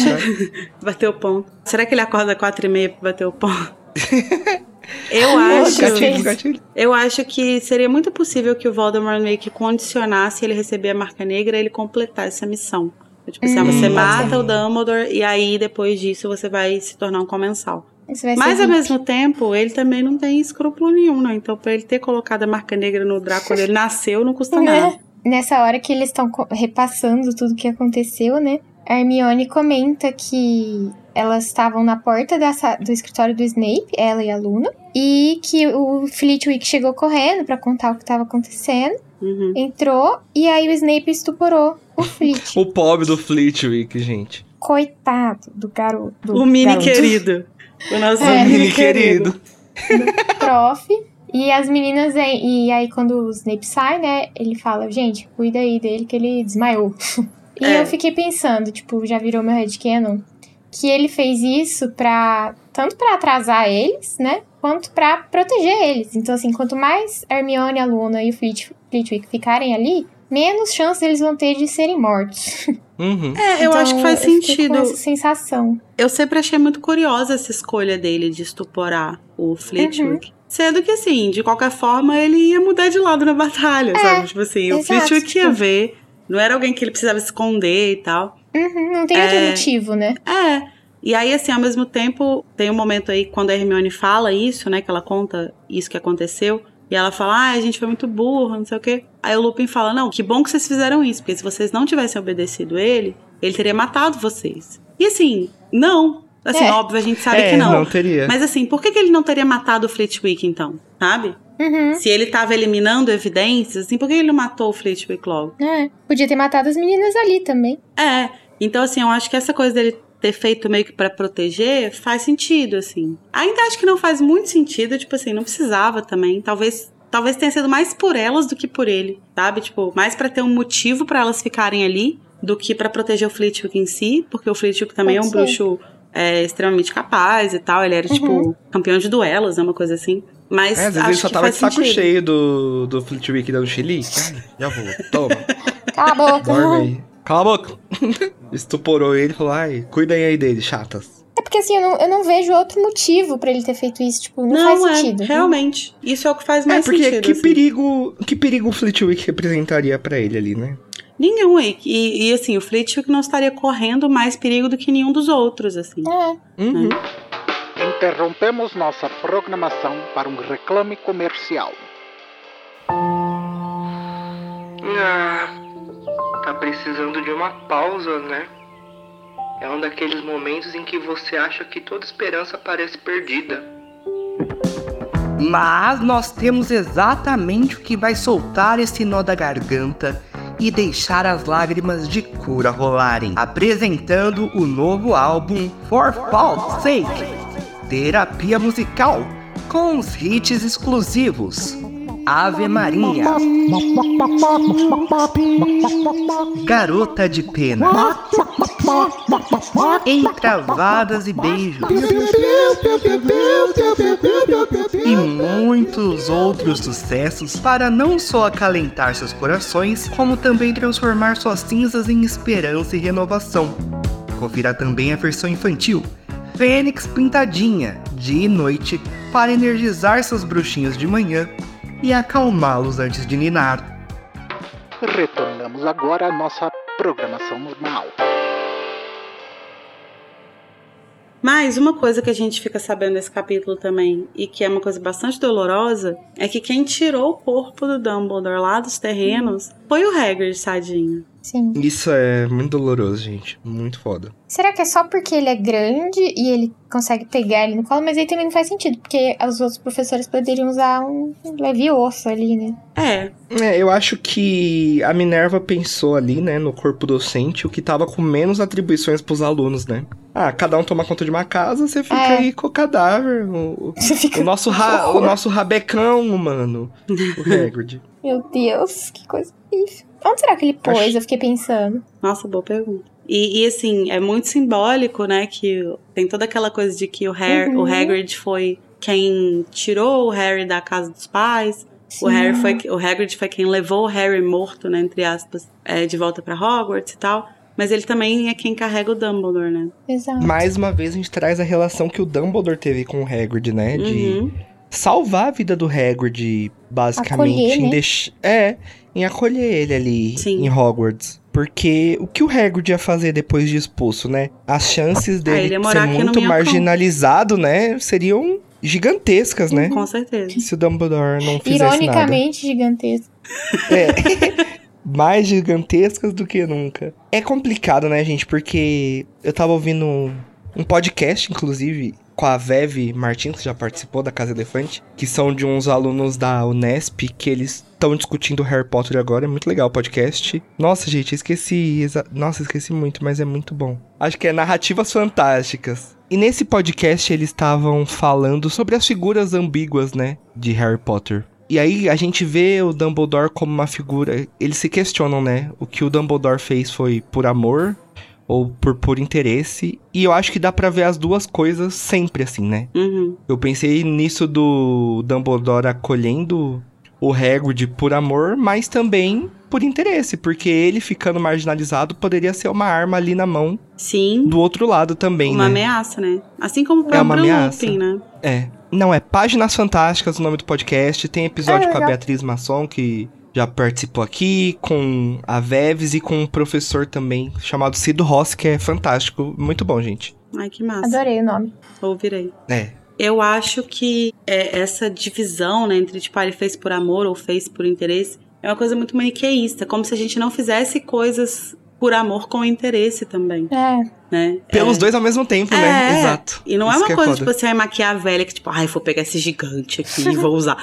Bateu o ponto. Será que ele acorda às quatro e meia pra bater o ponto? Eu acho. gatilho, gatilho. Eu acho que seria muito possível que o Voldemort meio que condicionasse ele receber a marca negra e ele completar essa missão. Tipo assim, ah, Hum, você pode mata ser. o Dumbledore e aí depois disso você vai se tornar um comensal. Mas ao mesmo tempo, ele também não tem escrúpulo nenhum, não. Então, pra ele ter colocado a marca negra no Draco quando ele nasceu, não custa nada. Né? Nessa hora que eles estão repassando tudo que aconteceu, né? A Hermione comenta que elas estavam na porta da sa- do escritório do Snape, ela e a Luna, e que o Flitwick chegou correndo pra contar o que estava acontecendo, Uhum. entrou e aí o Snape estuporou o Flit. O pobre do Fleetwick, gente. Coitado do garoto. O mini garoto. querido. O nosso É. mini, querido. querido. prof. E as meninas, e aí quando o Snape sai, né, ele fala, gente, cuida aí dele que ele desmaiou. e É. eu fiquei pensando, tipo, já virou meu headcanon, que ele fez isso pra, tanto pra atrasar eles, né, quanto pra proteger eles. Então, assim, quanto mais Hermione, a Luna e o Flitwick ficarem ali, menos chance eles vão ter de serem mortos. Uhum. É, eu Então, acho que faz eu fiquei sentido. Com essa sensação. Eu sempre achei muito curiosa essa escolha dele de estuporar o Flitwick. Uhum. Sendo que, assim, de qualquer forma, ele ia mudar de lado na batalha, sabe? Tipo assim, o É, exato, Flitwick ia tipo- ver. Não era alguém que ele precisava esconder e tal. Uhum, não tem outro É. motivo, né? É. E aí, assim, ao mesmo tempo, tem um momento aí quando a Hermione fala isso, né? Que ela conta isso que aconteceu. E ela fala, ah, a gente foi muito burro, não sei o quê. Aí o Lupin fala, não, que bom que vocês fizeram isso, porque se vocês não tivessem obedecido ele, ele teria matado vocês. E assim, não. Assim, É. óbvio, a gente sabe é, que não. teria. Mas assim, por que, que ele não teria matado o Flitwick, então? Sabe? Uhum. Se ele tava eliminando evidências, assim, por que ele não matou o Flitwick logo? É, podia ter matado as meninas ali também. É, então assim, eu acho que essa coisa dele ter feito meio que pra proteger faz sentido, assim. Ainda acho que não faz muito sentido, tipo assim, não precisava também. Talvez talvez tenha sido mais por elas do que por ele, sabe? Tipo, mais pra ter um motivo pra elas ficarem ali do que pra proteger o Flitwick em si, porque o Flitwick também Pode é um ser. bruxo é, extremamente capaz e tal. Ele era, tipo, campeão de duelos, né? Uma coisa assim. Mas É, às vezes acho ele só que tava faz de saco sentido. cheio do, do Flitwick dando chilique. Ai, Já vou, toma, Cala a boca. dorme aí. Cala a boca. Estuporou ele e falou, ai, cuidem aí dele, chatas. É porque assim, eu não, eu não vejo outro motivo pra ele ter feito isso. Tipo, não, Não, faz é, sentido. realmente. Isso é o que faz É, mais porque sentido. que assim. perigo, que perigo o Flitwick representaria pra ele ali, né? Nenhum, e, e, e, assim, o Flitwick não estaria correndo mais perigo do que nenhum dos outros, assim. É. Uhum. Interrompemos nossa programação para um reclame comercial. Ah, tá precisando de uma pausa, né? É um daqueles momentos em que você acha que toda esperança parece perdida. Mas nós temos exatamente o que vai soltar esse nó da garganta e deixar as lágrimas de cura rolarem. Apresentando o novo álbum For Fault's Sake Terapia Musical com os hits exclusivos. Ave Maria. Garota de Pena. Entravadas e beijos. E muitos outros sucessos para não só acalentar seus corações, como também transformar suas cinzas em esperança e renovação. Confira também a versão infantil, Fênix Pintadinha, dia e noite, para energizar seus bruxinhos de manhã e acalmá-los antes de ninar. Retornamos agora à nossa programação normal. Mas uma coisa que a gente fica sabendo nesse capítulo também, e que é uma coisa bastante dolorosa, é que quem tirou o corpo do Dumbledore lá dos terrenos foi o Hagrid, tadinho. Sim. Isso é muito doloroso, gente. Muito foda. Será que é só porque ele é grande e ele consegue pegar ele no colo? Mas aí também não faz sentido, porque os outros professores poderiam usar um leve osso ali, né? É, É, eu acho que a Minerva pensou ali, né, no corpo docente, o que tava com menos atribuições pros alunos, né? Ah, cada um toma conta de uma casa, você fica É. aí com o cadáver. O, Você fica. o nosso, ra- o nosso rabecão, mano. O Hagrid. Meu Deus, que coisa horrível. Onde será que ele pôs? Acho- Eu fiquei pensando. nossa, boa pergunta. E, e, assim, é muito simbólico, né, que tem toda aquela coisa de que o, Har Uhum. o Hagrid foi quem tirou o Harry da casa dos pais, O Sim. Harry foi o Hagrid foi quem levou o Harry morto, né, entre aspas, é, de volta pra Hogwarts e tal. Mas ele também é quem carrega o Dumbledore, né? Exato. Mais uma vez a gente traz a relação que o Dumbledore teve com o Hagrid, né? De Uhum. salvar a vida do Hagrid, basicamente. Acolher, em né? deix- É, em acolher ele ali Sim. em Hogwarts. Porque o que o Hagrid ia fazer depois de expulso, né? As chances Ah, dele morar ser muito marginalizado, né? Seriam gigantescas, né? Com certeza. Se o Dumbledore não fizesse nada. Ironicamente gigantesco. É. Mais gigantescas do que nunca. É complicado, né, gente? Porque eu tava ouvindo um podcast, inclusive, com a Veve Martins, que já participou da Casa Elefante, que são de uns alunos da Unesp, que eles estão discutindo Harry Potter agora. É muito legal o podcast. Nossa, gente, esqueci. Nossa, esqueci muito, mas é muito bom. Acho que é Narrativas Fantásticas. E nesse podcast eles estavam falando sobre as figuras ambíguas, né, de Harry Potter. E aí a gente vê o Dumbledore como uma figura. Eles se questionam, né? O que o Dumbledore fez foi por amor ou por, por interesse. E eu acho que dá pra ver as duas coisas sempre assim, né? Uhum. Eu pensei nisso do Dumbledore acolhendo o Hagrid por amor, mas também por interesse, porque ele ficando marginalizado poderia ser uma arma ali na mão Sim. do outro lado também, uma né? ameaça, né? Assim como o É uma próprio ameaça. Lupin, né? É. Não, é Páginas Fantásticas o nome do podcast. Tem episódio Ah, com a. Beatriz Masson, que já participou aqui, com a Veves e com um professor também, chamado Cido Rossi, que é fantástico. Muito bom, gente. Ai, que massa. Adorei o nome. Ouvirei. É. Eu acho que é, essa divisão, né, entre tipo, ah, ele fez por amor ou fez por interesse, é uma coisa muito maniqueísta, como se a gente não fizesse coisas por amor com interesse também, É, né? Pelos É. dois ao mesmo tempo, né? É, Exato. E não é Isso uma que coisa, foda. tipo assim, ai, maquiavélica, tipo, ai, vou pegar esse gigante aqui e vou usar.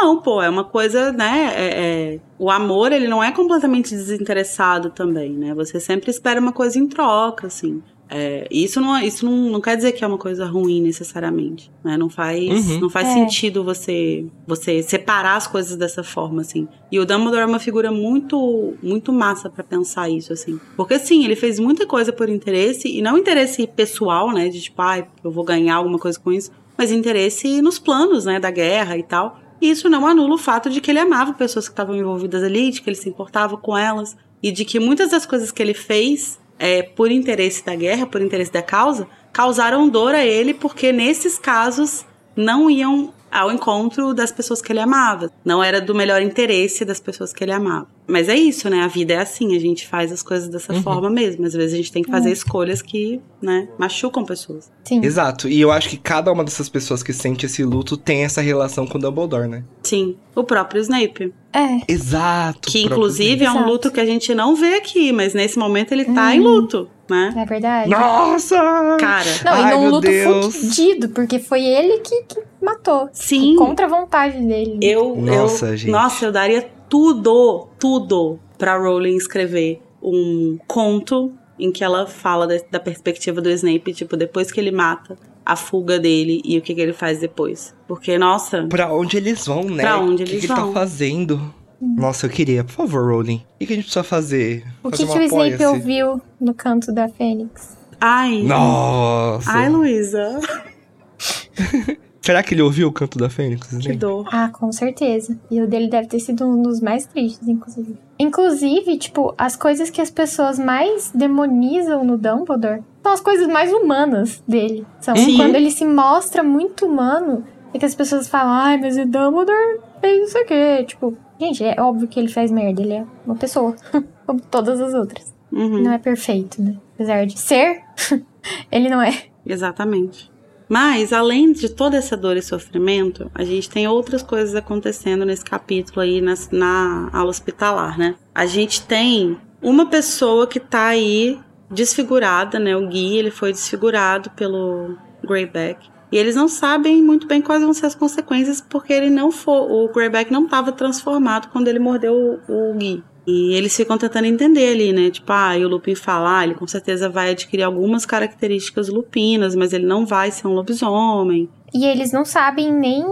Não, pô, é uma coisa, né? é- é- o amor, ele não é completamente desinteressado também, né? Você sempre espera uma coisa em troca, assim. É, isso não, isso não, não quer dizer que é uma coisa ruim necessariamente, né? Não faz, Uhum. não faz É. sentido você você separar as coisas dessa forma, assim. E o Dumbledore é uma figura muito muito massa pra pensar isso, assim. Porque sim, ele fez muita coisa por interesse e não interesse pessoal, né? De tipo, ai, eu vou ganhar alguma coisa com isso, mas interesse nos planos, né? Da guerra e tal. Isso não anula o fato de que ele amava pessoas que estavam envolvidas ali, de que ele se importava com elas e de que muitas das coisas que ele fez é, por interesse da guerra, por interesse da causa, causaram dor a ele, porque nesses casos não iam ao encontro das pessoas que ele amava. Não era do melhor interesse das pessoas que ele amava. Mas é isso, né? A vida é assim, a gente faz as coisas dessa Uhum. forma mesmo. Às vezes a gente tem que fazer escolhas que, né, machucam pessoas. sim. Exato. E eu acho que cada uma dessas pessoas que sente esse luto tem essa relação com o Dumbledore, né? Sim, o próprio Snape. É, Exato. Que inclusive é um Exato. luto que a gente não vê aqui, mas nesse momento ele tá Uhum. em luto, né? é verdade. Nossa! Cara, Não, Ai, e num luto Deus. fudido, porque foi ele que, que matou. sim, Contra a vontade dele. eu, Nossa, eu, gente. nossa, eu daria tudo, tudo pra Rowling escrever um conto em que ela fala da, da perspectiva do Snape, tipo, depois que ele mata a fuga dele e o que, que ele faz depois. Porque, nossa, Pra onde eles vão, né? Pra onde o que eles que ele vão. tá fazendo? Nossa, eu queria. Por favor, Rowling. O que, que a gente precisa fazer? o Fazer que, que o Snape apoia-se? ouviu no canto da Fênix? ai, Nossa! ai, Luísa, Será que ele ouviu o canto da Fênix? que Snape? dor. Ah, com certeza. E o dele deve ter sido um dos mais tristes, inclusive. Inclusive, tipo, as coisas que as pessoas mais demonizam no Dumbledore são as coisas mais humanas dele. São Sim. quando ele se mostra muito humano e que as pessoas falam, ai, mas o Dumbledore fez isso aqui. Tipo, gente, é óbvio que ele faz merda. Ele é uma pessoa, como todas as outras. Uhum. Não é perfeito, né? Apesar de ser, ele não é. Exatamente. Mas, além de toda essa dor e sofrimento, a gente tem outras coisas acontecendo nesse capítulo aí na, na aula hospitalar, né? A gente tem uma pessoa que tá aí desfigurada, né? O Gui, ele foi desfigurado pelo Greyback. E eles não sabem muito bem quais vão ser as consequências, porque ele não foi. O Greyback não estava transformado quando ele mordeu o, o Gui. E eles ficam tentando entender ali, né? Tipo, ah, e o Lupin fala, ah, ele com certeza vai adquirir algumas características lupinas, mas ele não vai ser um lobisomem. E eles não sabem nem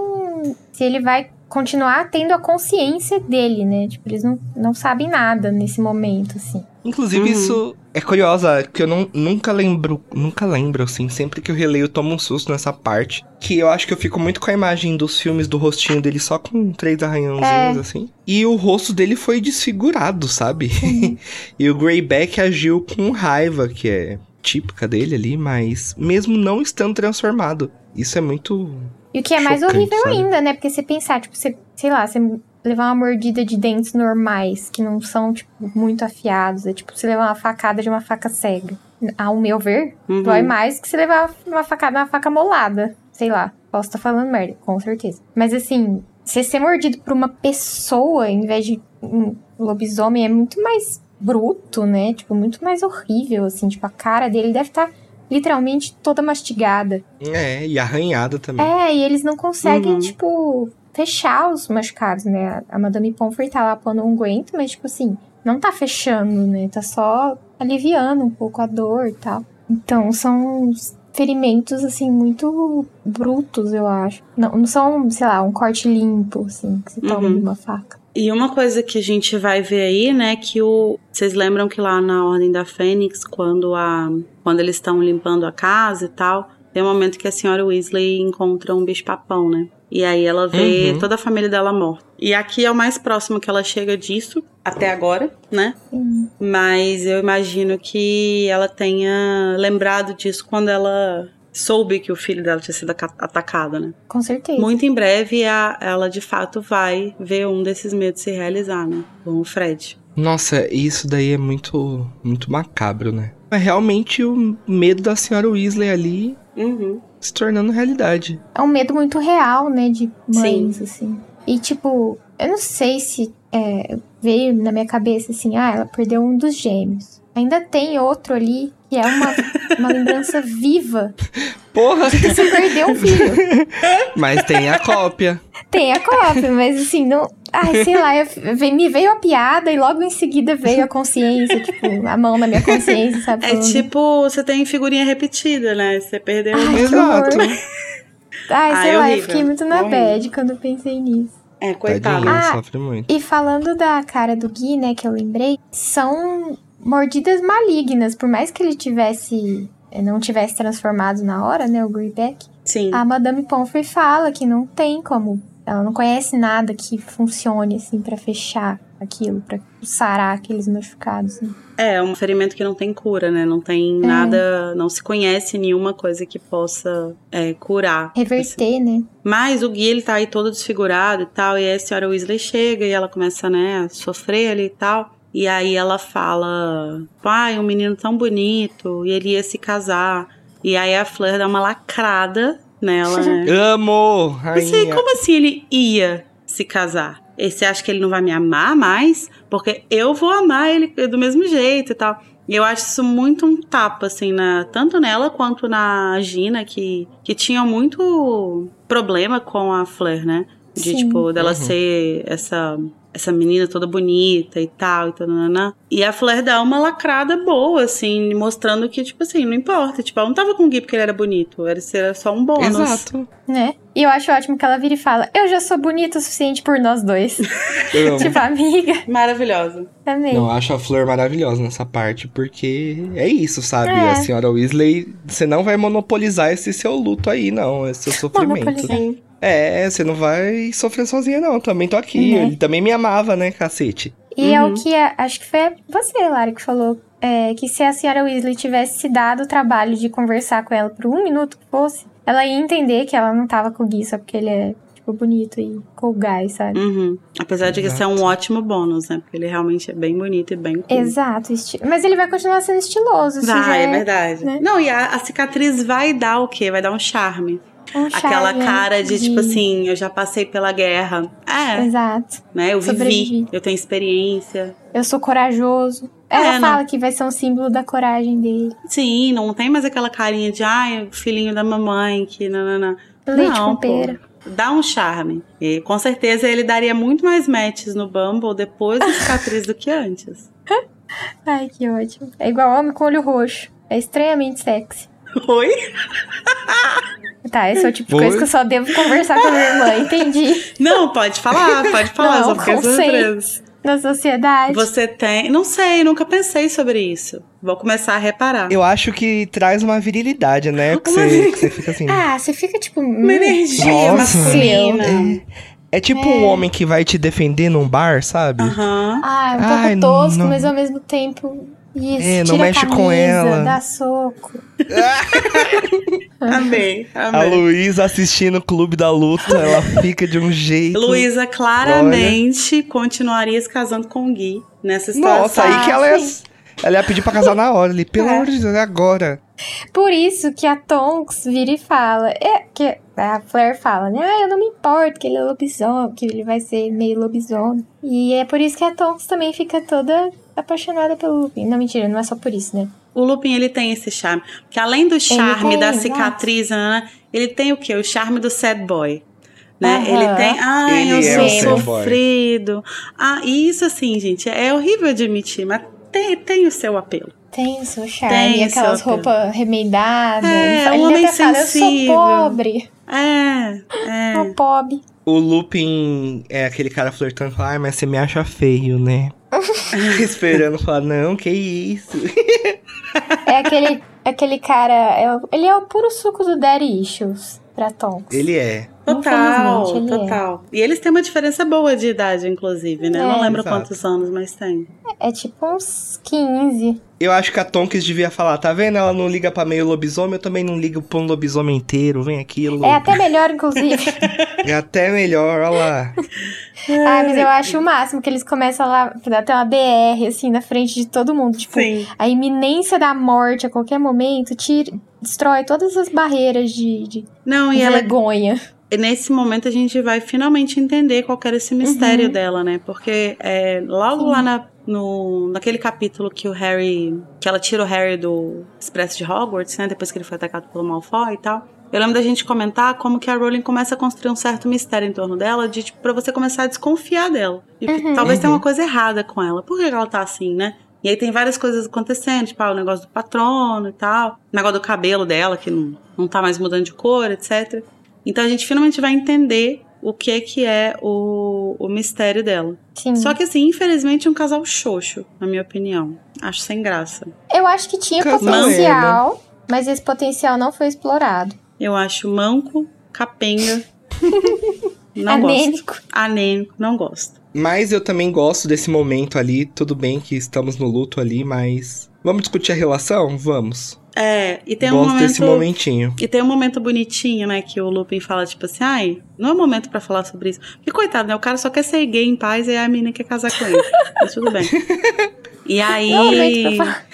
se ele vai continuar tendo a consciência dele, né? Tipo, eles não, não sabem nada nesse momento, assim. Inclusive, Uhum. isso é curiosa, que eu não, nunca lembro, nunca lembro, assim, sempre que eu releio eu tomo um susto nessa parte. Que eu acho que eu fico muito com a imagem dos filmes do rostinho dele só com três arranhãozinhos, É. assim. E o rosto dele foi desfigurado, sabe? e o Greyback agiu com raiva, que é típica dele ali, mas mesmo não estando transformado. Isso é muito E o que é mais Chocante, horrível sabe? ainda, né? Porque você pensar, tipo, você, sei lá, você levar uma mordida de dentes normais, que não são, tipo, muito afiados. É tipo você levar uma facada de uma faca cega. Ao meu ver, Uhum. dói mais que se levar uma facada de uma faca molada. Sei lá, posso estar falando merda, com certeza. Mas assim, você ser mordido por uma pessoa em vez de um lobisomem é muito mais bruto, né? Tipo, muito mais horrível, assim. Tipo, a cara dele deve estar literalmente toda mastigada. É, e arranhada também. É, e eles não conseguem, Uhum. tipo, fechar os machucados, né? A Madame Pomfrey tá lá pondo um unguento, mas, tipo assim, não tá fechando, né? Tá só aliviando um pouco a dor e tal. Então, são ferimentos, assim, muito brutos, eu acho. Não, não são, sei lá, um corte limpo, assim, que se toma Uhum. de uma faca. E uma coisa que a gente vai ver aí, né, que o vocês lembram que lá na Ordem da Fênix, quando a quando eles estão limpando a casa e tal, tem um momento que a senhora Weasley encontra um bicho-papão, né? E aí ela vê Uhum. toda a família dela morta. E aqui é o mais próximo que ela chega disso até agora, né? Sim. Mas eu imagino que ela tenha lembrado disso quando ela soube que o filho dela tinha sido aca- atacado, né? Com certeza. Muito em breve a- ela de fato vai ver um desses medos se realizar, né? Com o Fred. Nossa, isso daí é muito, muito macabro, né? É realmente o medo da senhora Weasley ali Uhum. Se tornando realidade. É um medo muito real, né, de mães, assim. E, tipo, eu não sei se é, veio na minha cabeça, assim, ah, ela perdeu um dos gêmeos. Ainda tem outro ali, que é uma, uma lembrança viva Porra! de que você perdeu um filho. Mas tem a cópia. Tem a cópia, mas assim, não... Ai, sei lá, eu, me veio a piada e logo em seguida veio a consciência, tipo, a mão na minha consciência, sabe? É falando, tipo, você tem figurinha repetida, né? Você perdeu. Ai, Exato. Ai, Ah, sei é lá, eu fiquei muito na bad quando eu pensei nisso. É, coitado. Tadinho, Ah, sofre muito. E falando da cara do Gui, né, que eu lembrei, são mordidas malignas. Por mais que ele tivesse. eh, não tivesse transformado na hora, né, o Greyback, Sim. a Madame Pomfrey fala que não tem como. Ela não conhece nada que funcione, assim, pra fechar aquilo, pra sarar aqueles machucados. né? É, um ferimento que não tem cura, né? Não tem É. nada. Não se conhece nenhuma coisa que possa é, curar. Reverter, né? Mas o Gui, ele tá aí todo desfigurado e tal. E aí a senhora Weasley chega e ela começa, né, a sofrer ali e tal. E aí ela fala: pai, um menino tão bonito. E ele ia se casar. E aí a Fleur dá uma lacrada nela, né? Amo! Você, Rainha. como assim ele ia se casar? E você acha que ele não vai me amar mais? Porque eu vou amar ele do mesmo jeito e tal. E eu acho isso muito um tapa, assim, na, tanto nela quanto na Gina, que, que tinham muito problema com a Fleur, né? De, Sim. tipo, dela Uhum. ser essa, essa menina toda bonita e tal, e tal, nananã. E a Fleur dá uma lacrada boa, assim, mostrando que, tipo assim, não importa. Tipo, ela não tava com o Gui porque ele era bonito, era, era só um bônus. Exato. Né? E eu acho ótimo que ela vira e fala: Eu já sou bonita o suficiente por nós dois. Eu amo. tipo, amiga, Maravilhosa. também. Não, eu acho a Flor maravilhosa nessa parte, porque é isso, sabe? É. A senhora Weasley, você não vai monopolizar esse seu luto aí, não, esse seu sofrimento. Monopolizar. É, você não vai sofrer sozinha, não. Também tô aqui. Uhum. Ele também me amava, né, cacete? E é Uhum. o que a- acho que foi você, Lara, que falou é, que se a senhora Weasley tivesse se dado o trabalho de conversar com ela por um minuto que fosse, ela ia entender que ela não tava com o Gui só porque ele é, tipo, bonito e cool guy, sabe? Uhum. Apesar de que Exato. ser um ótimo bônus, né? Porque ele realmente é bem bonito e bem cool. Exato. esti- Mas ele vai continuar sendo estiloso, isso já Vai, é é verdade. né? Não, e a, a cicatriz vai dar o quê? Vai dar um charme. Um Aquela charme, cara de, de- tipo assim, eu já passei pela guerra. É, Exato. né? Eu vivi, Sobrevivi. eu tenho experiência. Eu sou corajoso. Ela É, fala que vai ser um símbolo da coragem dele. Sim, não tem mais aquela carinha de, ai, filhinho da mamãe, que nanana. Leite não, com pera. pô. Dá um charme. E com certeza ele daria muito mais matches no Bumble depois da cicatriz do que antes. Ai, que ótimo. É igual homem com olho roxo. É estranhamente sexy. Oi? Tá, esse é o tipo de Oi? coisa que eu só devo conversar com a minha irmã, entendi. Não, pode falar, pode falar, Não, só porque é conceito. Na sociedade. Você tem. Não sei, nunca pensei sobre isso. Vou começar a reparar. Eu acho que traz uma virilidade, né? Que você, fica assim. Ah, você fica tipo. Uma energia Nossa. masculina. É tipo É. um homem que vai te defender num bar, sabe? Aham. Ah, é um pouco Ai, tosco, não. mas ao mesmo tempo. Isso, É, não tira a mexe com camisa, ela. Dá soco. Amei, A amei. Luísa assistindo o Clube da Luta, ela fica de um jeito. Luísa claramente continuaria se casando com o Gui nessa situação. Nossa, aí que ela Sim. Ela ia pedir pra casar na hora ali. Pelo É. amor de Deus, é agora. Por isso que a Tonks vira e fala. É, que a Flair fala, né? Ah, eu não me importo que ele é lobisomem, que ele vai ser meio lobisomem. E é por isso que a Tonks também fica toda apaixonada pelo Lupin. Não, mentira, não é só por isso, né? O Lupin, ele tem esse charme. Porque além do charme tem, da cicatriz, né, ele tem o quê? O charme do sad boy. Né? Aham. Ele tem, ai, Ele eu é sou sofrido. Ah, e isso assim, gente, é horrível admitir, mas tem, tem o seu apelo. Tem o seu charme, Tem o aquelas seu roupas remendadas. É, ele um homem até fala, eu sou sensível. pobre. É, é. Sou pobre. O Lupin é aquele cara flertando, ai, mas você me acha feio, né? Esperando falar, não, que isso. É aquele, aquele cara. é o- ele é o puro suco do Daddy Issues pra Tonks. Ele é. Total, é. total. E eles têm uma diferença boa de idade, inclusive, né? Eu não É. lembro Exato. quantos anos, mas tem. É tipo uns 15. Eu acho que a Tonks devia falar, tá vendo? Ela não liga pra meio lobisomem, eu também não ligo pra um lobisomem inteiro, vem aqui, Lu. É até melhor, inclusive. É até melhor, olha lá. ah, mas eu acho o máximo que eles começam lá, dar até uma BR, assim, na frente de todo mundo. Tipo, Sim. a iminência da morte a qualquer momento tira, destrói todas as barreiras de, de Não, e ela, vergonha. E nesse momento a gente vai finalmente entender qual que era esse mistério Uhum. dela, né? Porque é, logo Sim. lá na, no, naquele capítulo que o Harry. que ela tira o Harry do Expresso de Hogwarts, né? Depois que ele foi atacado pelo Malfoy e tal. Eu lembro da gente comentar como que a Rowling começa a construir um certo mistério em torno dela, de tipo, pra você começar a desconfiar dela. E Uhum. talvez tenha Uhum. uma coisa errada com ela. Por que ela tá assim, né? E aí tem várias coisas acontecendo, tipo, ah, o negócio do patrono e tal, o negócio do cabelo dela, que não, não tá mais mudando de cor, etc. Então a gente finalmente vai entender o que é que é o, o mistério dela. Sim. Só que assim, infelizmente, é um casal xoxo, na minha opinião. Acho sem graça. Eu acho que tinha Casal potencial, mas esse potencial não foi explorado. Eu acho manco, capenga. não gosto. Anêmico. Anêmico, não gosto. Mas eu também gosto desse momento ali. Tudo bem que estamos no luto ali, mas. Vamos discutir a relação? Vamos. É, e tem um gosto momento. desse momentinho. E tem um momento bonitinho, né, que o Lupin fala, tipo assim, ai, não é momento pra falar sobre isso. Porque, coitado, né, o cara só quer ser gay em paz e aí a menina quer casar com ele. Mas tudo bem. E aí, Não é falar.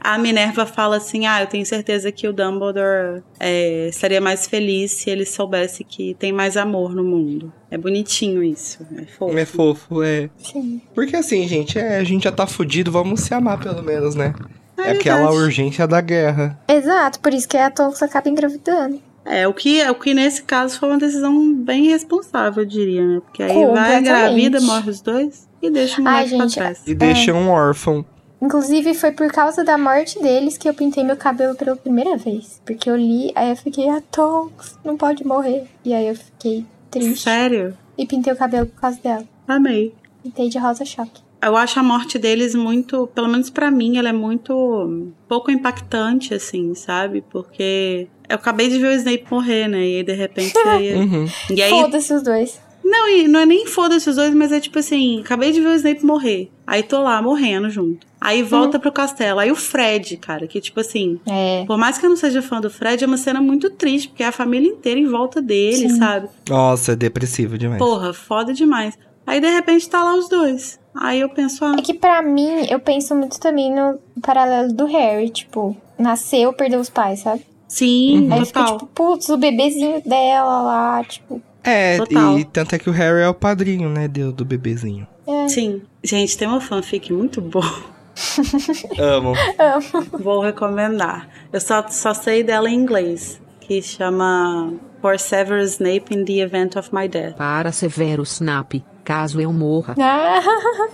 a Minerva fala assim, ah, eu tenho certeza que o Dumbledore é, estaria mais feliz se ele soubesse que tem mais amor no mundo. É bonitinho isso, é fofo. É fofo, é. Sim. Porque assim, gente, é, a gente já tá fudido, vamos se amar pelo menos, né? É, É aquela urgência da guerra. Exato, por isso que a Tonks acaba engravidando. É, o que, o que nesse caso foi uma decisão bem responsável, eu diria, né? Porque aí vai, engravida, morre os dois e deixa o Ai, moleque pra trás. E deixa um órfão. Inclusive, foi por causa da morte deles que eu pintei meu cabelo pela primeira vez. Porque eu li, aí eu fiquei, a Tonks não pode morrer. E aí eu fiquei triste. Sério? E pintei o cabelo por causa dela. Amei. Pintei de rosa choque. Eu acho a morte deles muito, pelo menos pra mim, ela é muito pouco impactante, assim, sabe? Porque eu acabei de ver o Snape morrer, né? E aí, de repente. aí- Uhum. e aí. Foda-se os dois. Não, e não é nem foda-se os dois, mas é tipo assim: acabei de ver o Snape morrer. Aí tô lá morrendo junto. Aí volta pro castelo. Aí o Fred, cara, que tipo assim. É. Por mais que eu não seja fã do Fred, é uma cena muito triste, porque é a família inteira em volta dele, Sim. sabe? Nossa, é depressivo demais. Porra, foda demais. Aí de repente tá lá os dois. Aí eu penso, ah, É que pra mim, eu penso muito também no paralelo do Harry. Tipo, nasceu, perdeu os pais, sabe? sim, Aí fica total. tipo, putz, o bebezinho dela lá, tipo. É, Total. e tanto é que o Harry é o padrinho, né, do, do bebezinho. É, Sim. Gente, tem uma fanfic muito boa. Amo. amo. Vou recomendar. Eu só, só sei dela em inglês. Que chama For Severus Snape in the Event of My Death. Para Severo Snap, caso eu morra. Ah,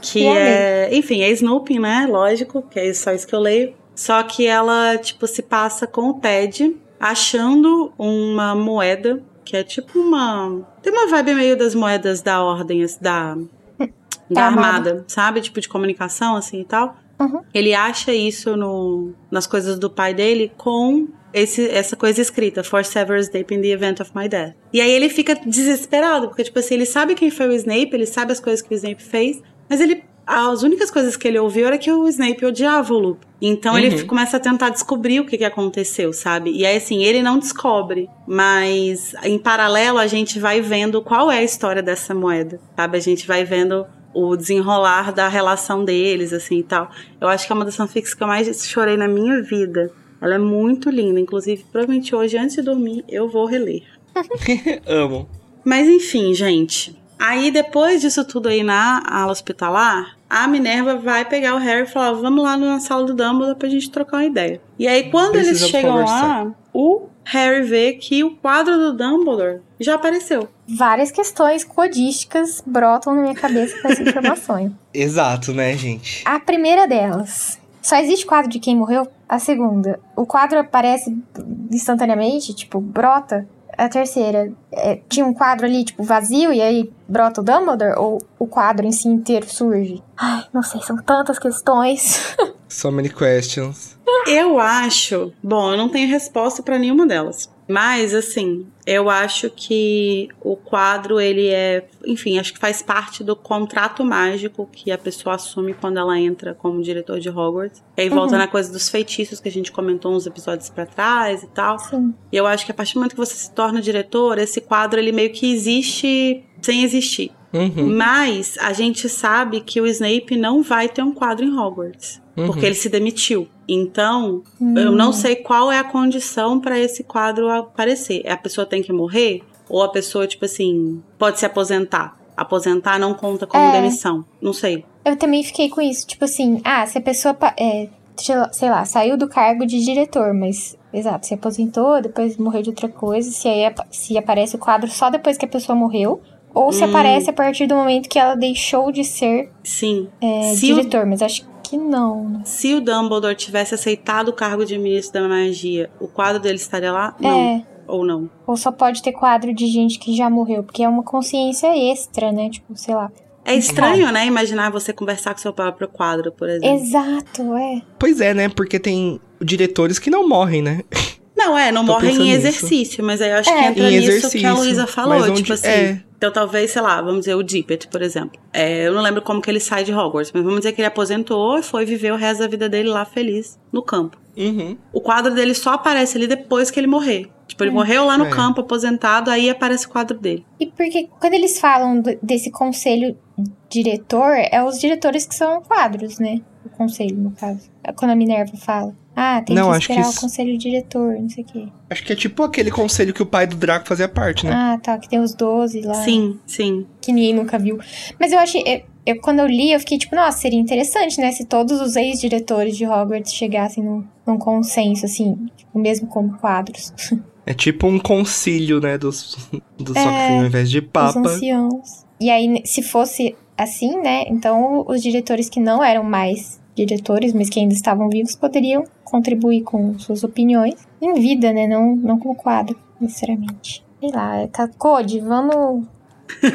Que é. Enfim, é Snoopy, né? Lógico, que é só isso que eu leio. Só que ela, tipo, se passa com o Ted achando uma moeda. Que é tipo uma. Tem uma vibe meio das moedas da ordem, assim, da. Da armada. armada, sabe? Tipo de comunicação, assim e tal. Uhum. Ele acha isso no, nas coisas do pai dele com esse, essa coisa escrita, For Severus Snape in the Event of My Death. E aí ele fica desesperado, porque, tipo assim, ele sabe quem foi o Snape, ele sabe as coisas que o Snape fez, mas ele as únicas coisas que ele ouviu era que o Snape odiava o Lupin. Então ele f- começa a tentar descobrir o que, que aconteceu, sabe? E aí, assim, ele não descobre, mas em paralelo a gente vai vendo qual é a história dessa moeda, sabe? A gente vai vendo o desenrolar da relação deles, assim e tal. Eu acho que é uma das fanfics que eu mais chorei na minha vida. Ela é muito linda, inclusive, provavelmente hoje, antes de dormir, eu vou reler. Amo. Mas enfim, gente. Aí depois disso tudo aí na ala hospitalar, a Minerva vai pegar o Harry e falar: vamos lá na sala do Dumbledore pra gente trocar uma ideia. E aí, quando eles Precisamos chegam conversar. lá, o Harry vê que o quadro do Dumbledore já apareceu. Várias questões codísticas brotam na minha cabeça com essa informação. Exato, né, gente? A primeira delas. Só existe quadro de quem morreu? A segunda. O quadro aparece instantaneamente, tipo, brota. A terceira. é, tinha um quadro ali, tipo, vazio, e aí brota o Dumbledore? Ou o quadro em si inteiro surge? Ai, não sei, são tantas questões. So many questions. Eu acho. Bom, eu não tenho resposta pra nenhuma delas. Mas, assim, eu acho que o quadro, ele é. Enfim, acho que faz parte do contrato mágico que a pessoa assume quando ela entra como diretor de Hogwarts. E aí volta Uhum. na coisa dos feitiços que a gente comentou uns episódios pra trás e tal. Sim. E eu acho que a partir do momento que você se torna diretor, esse quadro, ele meio que existe sem existir. Uhum. Mas a gente sabe que o Snape não vai ter um quadro em Hogwarts. Uhum. Porque ele se demitiu. Então, eu não sei qual é a condição pra esse quadro aparecer. A pessoa tem que morrer? Ou a pessoa, tipo assim, pode se aposentar? Aposentar não conta como É. demissão. Não sei. Eu também fiquei com isso. Tipo assim, ah, se a pessoa, é, sei lá- saiu do cargo de diretor, mas, exato, se aposentou, depois morreu de outra coisa, se, aí, se aparece o quadro só depois que a pessoa morreu, ou se Hum. aparece a partir do momento que ela deixou de ser Sim. é, se, o, diretor, mas acho que não, né? se o Dumbledore tivesse aceitado o cargo de ministro da magia, o quadro dele estaria lá? Não. É, Ou não? ou só pode ter quadro de gente que já morreu, porque é uma consciência extra, né? Tipo, sei lá. É estranho, né? Imaginar você conversar com seu próprio quadro, por exemplo. Exato, é. Pois é, né? Porque tem diretores que não morrem, né? Não, é, não Tô morre pensando em nisso. exercício, mas aí eu acho que É. entra Em nisso que a Luísa falou, onde- tipo assim. é. Então talvez, sei lá, vamos dizer o Dippet, por exemplo. É, eu não lembro como que ele sai de Hogwarts, mas vamos dizer que ele aposentou e foi viver o resto da vida dele lá feliz, no campo. Uhum. O quadro dele só aparece ali depois que ele morrer. Tipo, ele morreu lá no É. campo, aposentado, aí aparece o quadro dele. E porque quando eles falam do- desse conselho diretor, é os diretores que são quadros, né? O conselho, no caso. Quando a Minerva fala. Ah, tem Não, que acho que esperar isso- o conselho diretor, não sei o quê. Acho que é tipo aquele conselho que o pai do Draco fazia parte, né? Ah, tá, que tem os 12 lá. Sim, sim. Que ninguém nunca viu. Mas eu achei. Eu, eu- quando eu li, eu fiquei tipo, nossa, seria interessante, né? Se todos os ex-diretores de Hogwarts chegassem num, num consenso, assim, tipo, mesmo como quadros. É tipo um concílio, né? Dos, dos É, só que ao invés de Os papa. anciãos. E aí, se fosse assim, né? Então, os diretores que não eram mais diretores, mas que ainda estavam vivos, poderiam contribuir com suas opiniões em vida, né? Não, não como quadro, necessariamente. Sei lá, tá, Code, vamos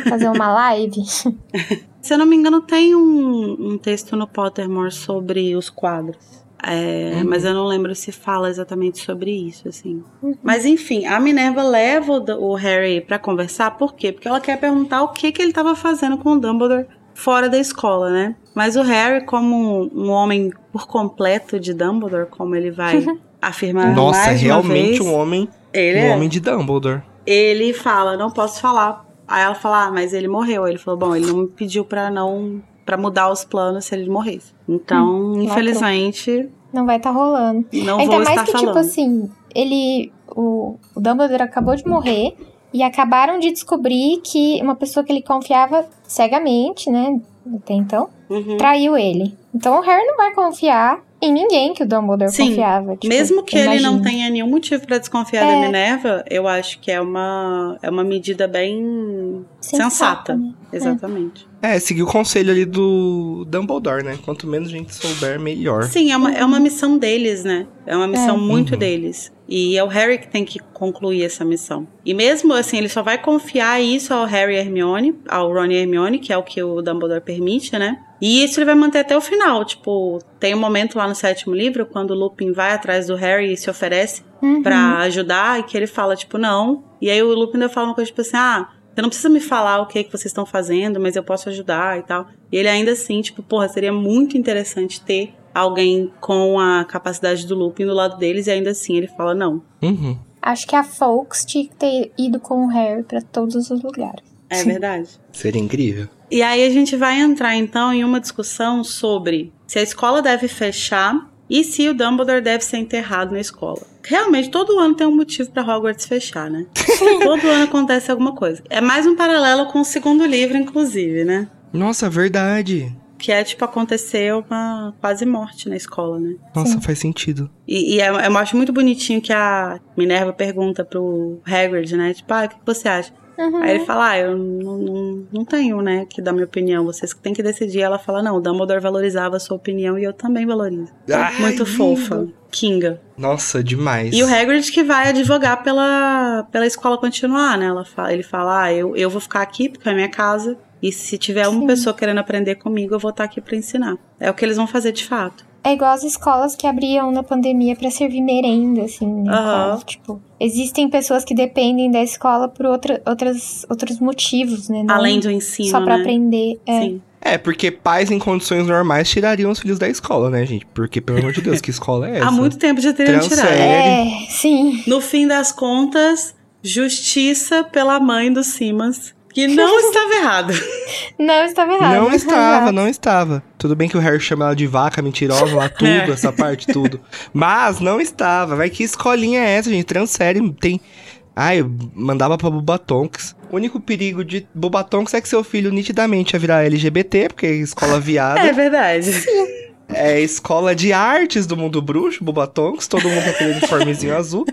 fazer uma live? Se eu não me engano, tem um, um texto no Pottermore sobre os quadros. É, Mas eu não lembro se fala exatamente sobre isso, assim. Mas enfim, a Minerva leva o, o Harry pra conversar, por quê? Porque ela quer perguntar o que, que ele tava fazendo com o Dumbledore fora da escola, né? Mas o Harry, como um, um homem por completo de Dumbledore, como ele vai afirmar Nossa, mais uma realmente vez, um homem, ele um é homem de Dumbledore. ele fala, não posso falar. Aí ela fala, ah, mas ele morreu. Aí ele falou, bom, ele não me pediu pra não para mudar os planos se ele morresse. Então, Hum, infelizmente, Não vai estar rolando. não Ainda vou mais estar que, falando. tipo assim, ele. O, o Dumbledore acabou de morrer e acabaram de descobrir que uma pessoa que ele confiava cegamente, né? Até então, Uhum. traiu ele. Então o Harry não vai confiar em ninguém que o Dumbledore Sim, confiava. tipo, Mesmo que ele não tenha nenhum motivo pra desconfiar da É. Minerva, eu acho que é uma, é uma medida bem sensata. né? Exatamente. É, seguir o conselho ali do Dumbledore, né? Quanto menos gente souber, melhor. Sim, é uma, é uma missão deles, né? É uma missão É. muito Uhum. deles. E é o Harry que tem que concluir essa missão. E mesmo assim, ele só vai confiar isso ao Harry e Hermione, ao Ron e Hermione, que é o que o Dumbledore permite, né? E isso ele vai manter até o final. Tipo, tem um momento lá no sétimo livro, quando o Lupin vai atrás do Harry e se oferece Uhum. pra ajudar, e que ele fala, tipo, não. E aí o Lupin ainda fala uma coisa, tipo assim, ah, Você não precisa me falar o que, é que vocês estão fazendo, mas eu posso ajudar e tal. E ele ainda assim, tipo, porra, seria muito interessante ter alguém com a capacidade do Lupin do lado deles, e ainda assim ele fala não. Uhum. Acho que a Folks tinha que ter ido com o Harry pra todos os lugares. É verdade. Seria incrível. E aí a gente vai entrar então em uma discussão sobre se a escola deve fechar e se o Dumbledore deve ser enterrado na escola. Realmente, todo ano tem um motivo pra Hogwarts fechar, né? todo ano acontece alguma coisa. É mais um paralelo com o segundo livro, inclusive, né? Nossa, verdade. Que é, tipo, acontecer uma quase morte na escola, né? Nossa, faz sentido. E, e é- eu acho muito bonitinho que a Minerva pergunta pro Hagrid, né? Tipo, ah, o que você acha? Uhum. Aí ele fala, ah, eu não, não, não tenho, né, que dar minha opinião. Vocês que têm que decidir. Ela fala, não, o Dumbledore valorizava a sua opinião e eu também valorizo. Ai, muito lindo. fofa. Kinga. Nossa, demais. E o Hagrid que vai advogar pela, pela escola continuar, né? Ela fala, ele fala, ah, eu, eu vou ficar aqui porque é a minha casa. E se tiver uma Sim. pessoa querendo aprender comigo, eu vou estar aqui pra ensinar. É o que eles vão fazer de fato. É igual as escolas que abriam na pandemia pra servir merenda, assim. né? Aham. Tipo, existem pessoas que dependem da escola por outra, outras, outros motivos, né? Não Além do ensino, Só pra né? aprender. É. Sim. É, porque pais em condições normais tirariam os filhos da escola, né, gente? Porque, pelo amor de Deus, que escola é essa? Há muito tempo já teriam tirado. É, sim. No fim das contas, justiça pela mãe do Simas, que não estava errado. Não estava errado. Não estava, Exato. não estava. Tudo bem que o Harry chama ela de vaca mentirosa lá, tudo, É. essa parte, tudo. Mas não estava. Vai que escolinha é essa, gente? Transfere, tem... Ai, eu mandava pra Bubatonks. O único perigo de Bubatonks é que seu filho nitidamente ia virar LGBT, porque é escola viada. É verdade. É escola de artes do mundo bruxo, Bubatonks, todo mundo com aquele uniformezinho azul.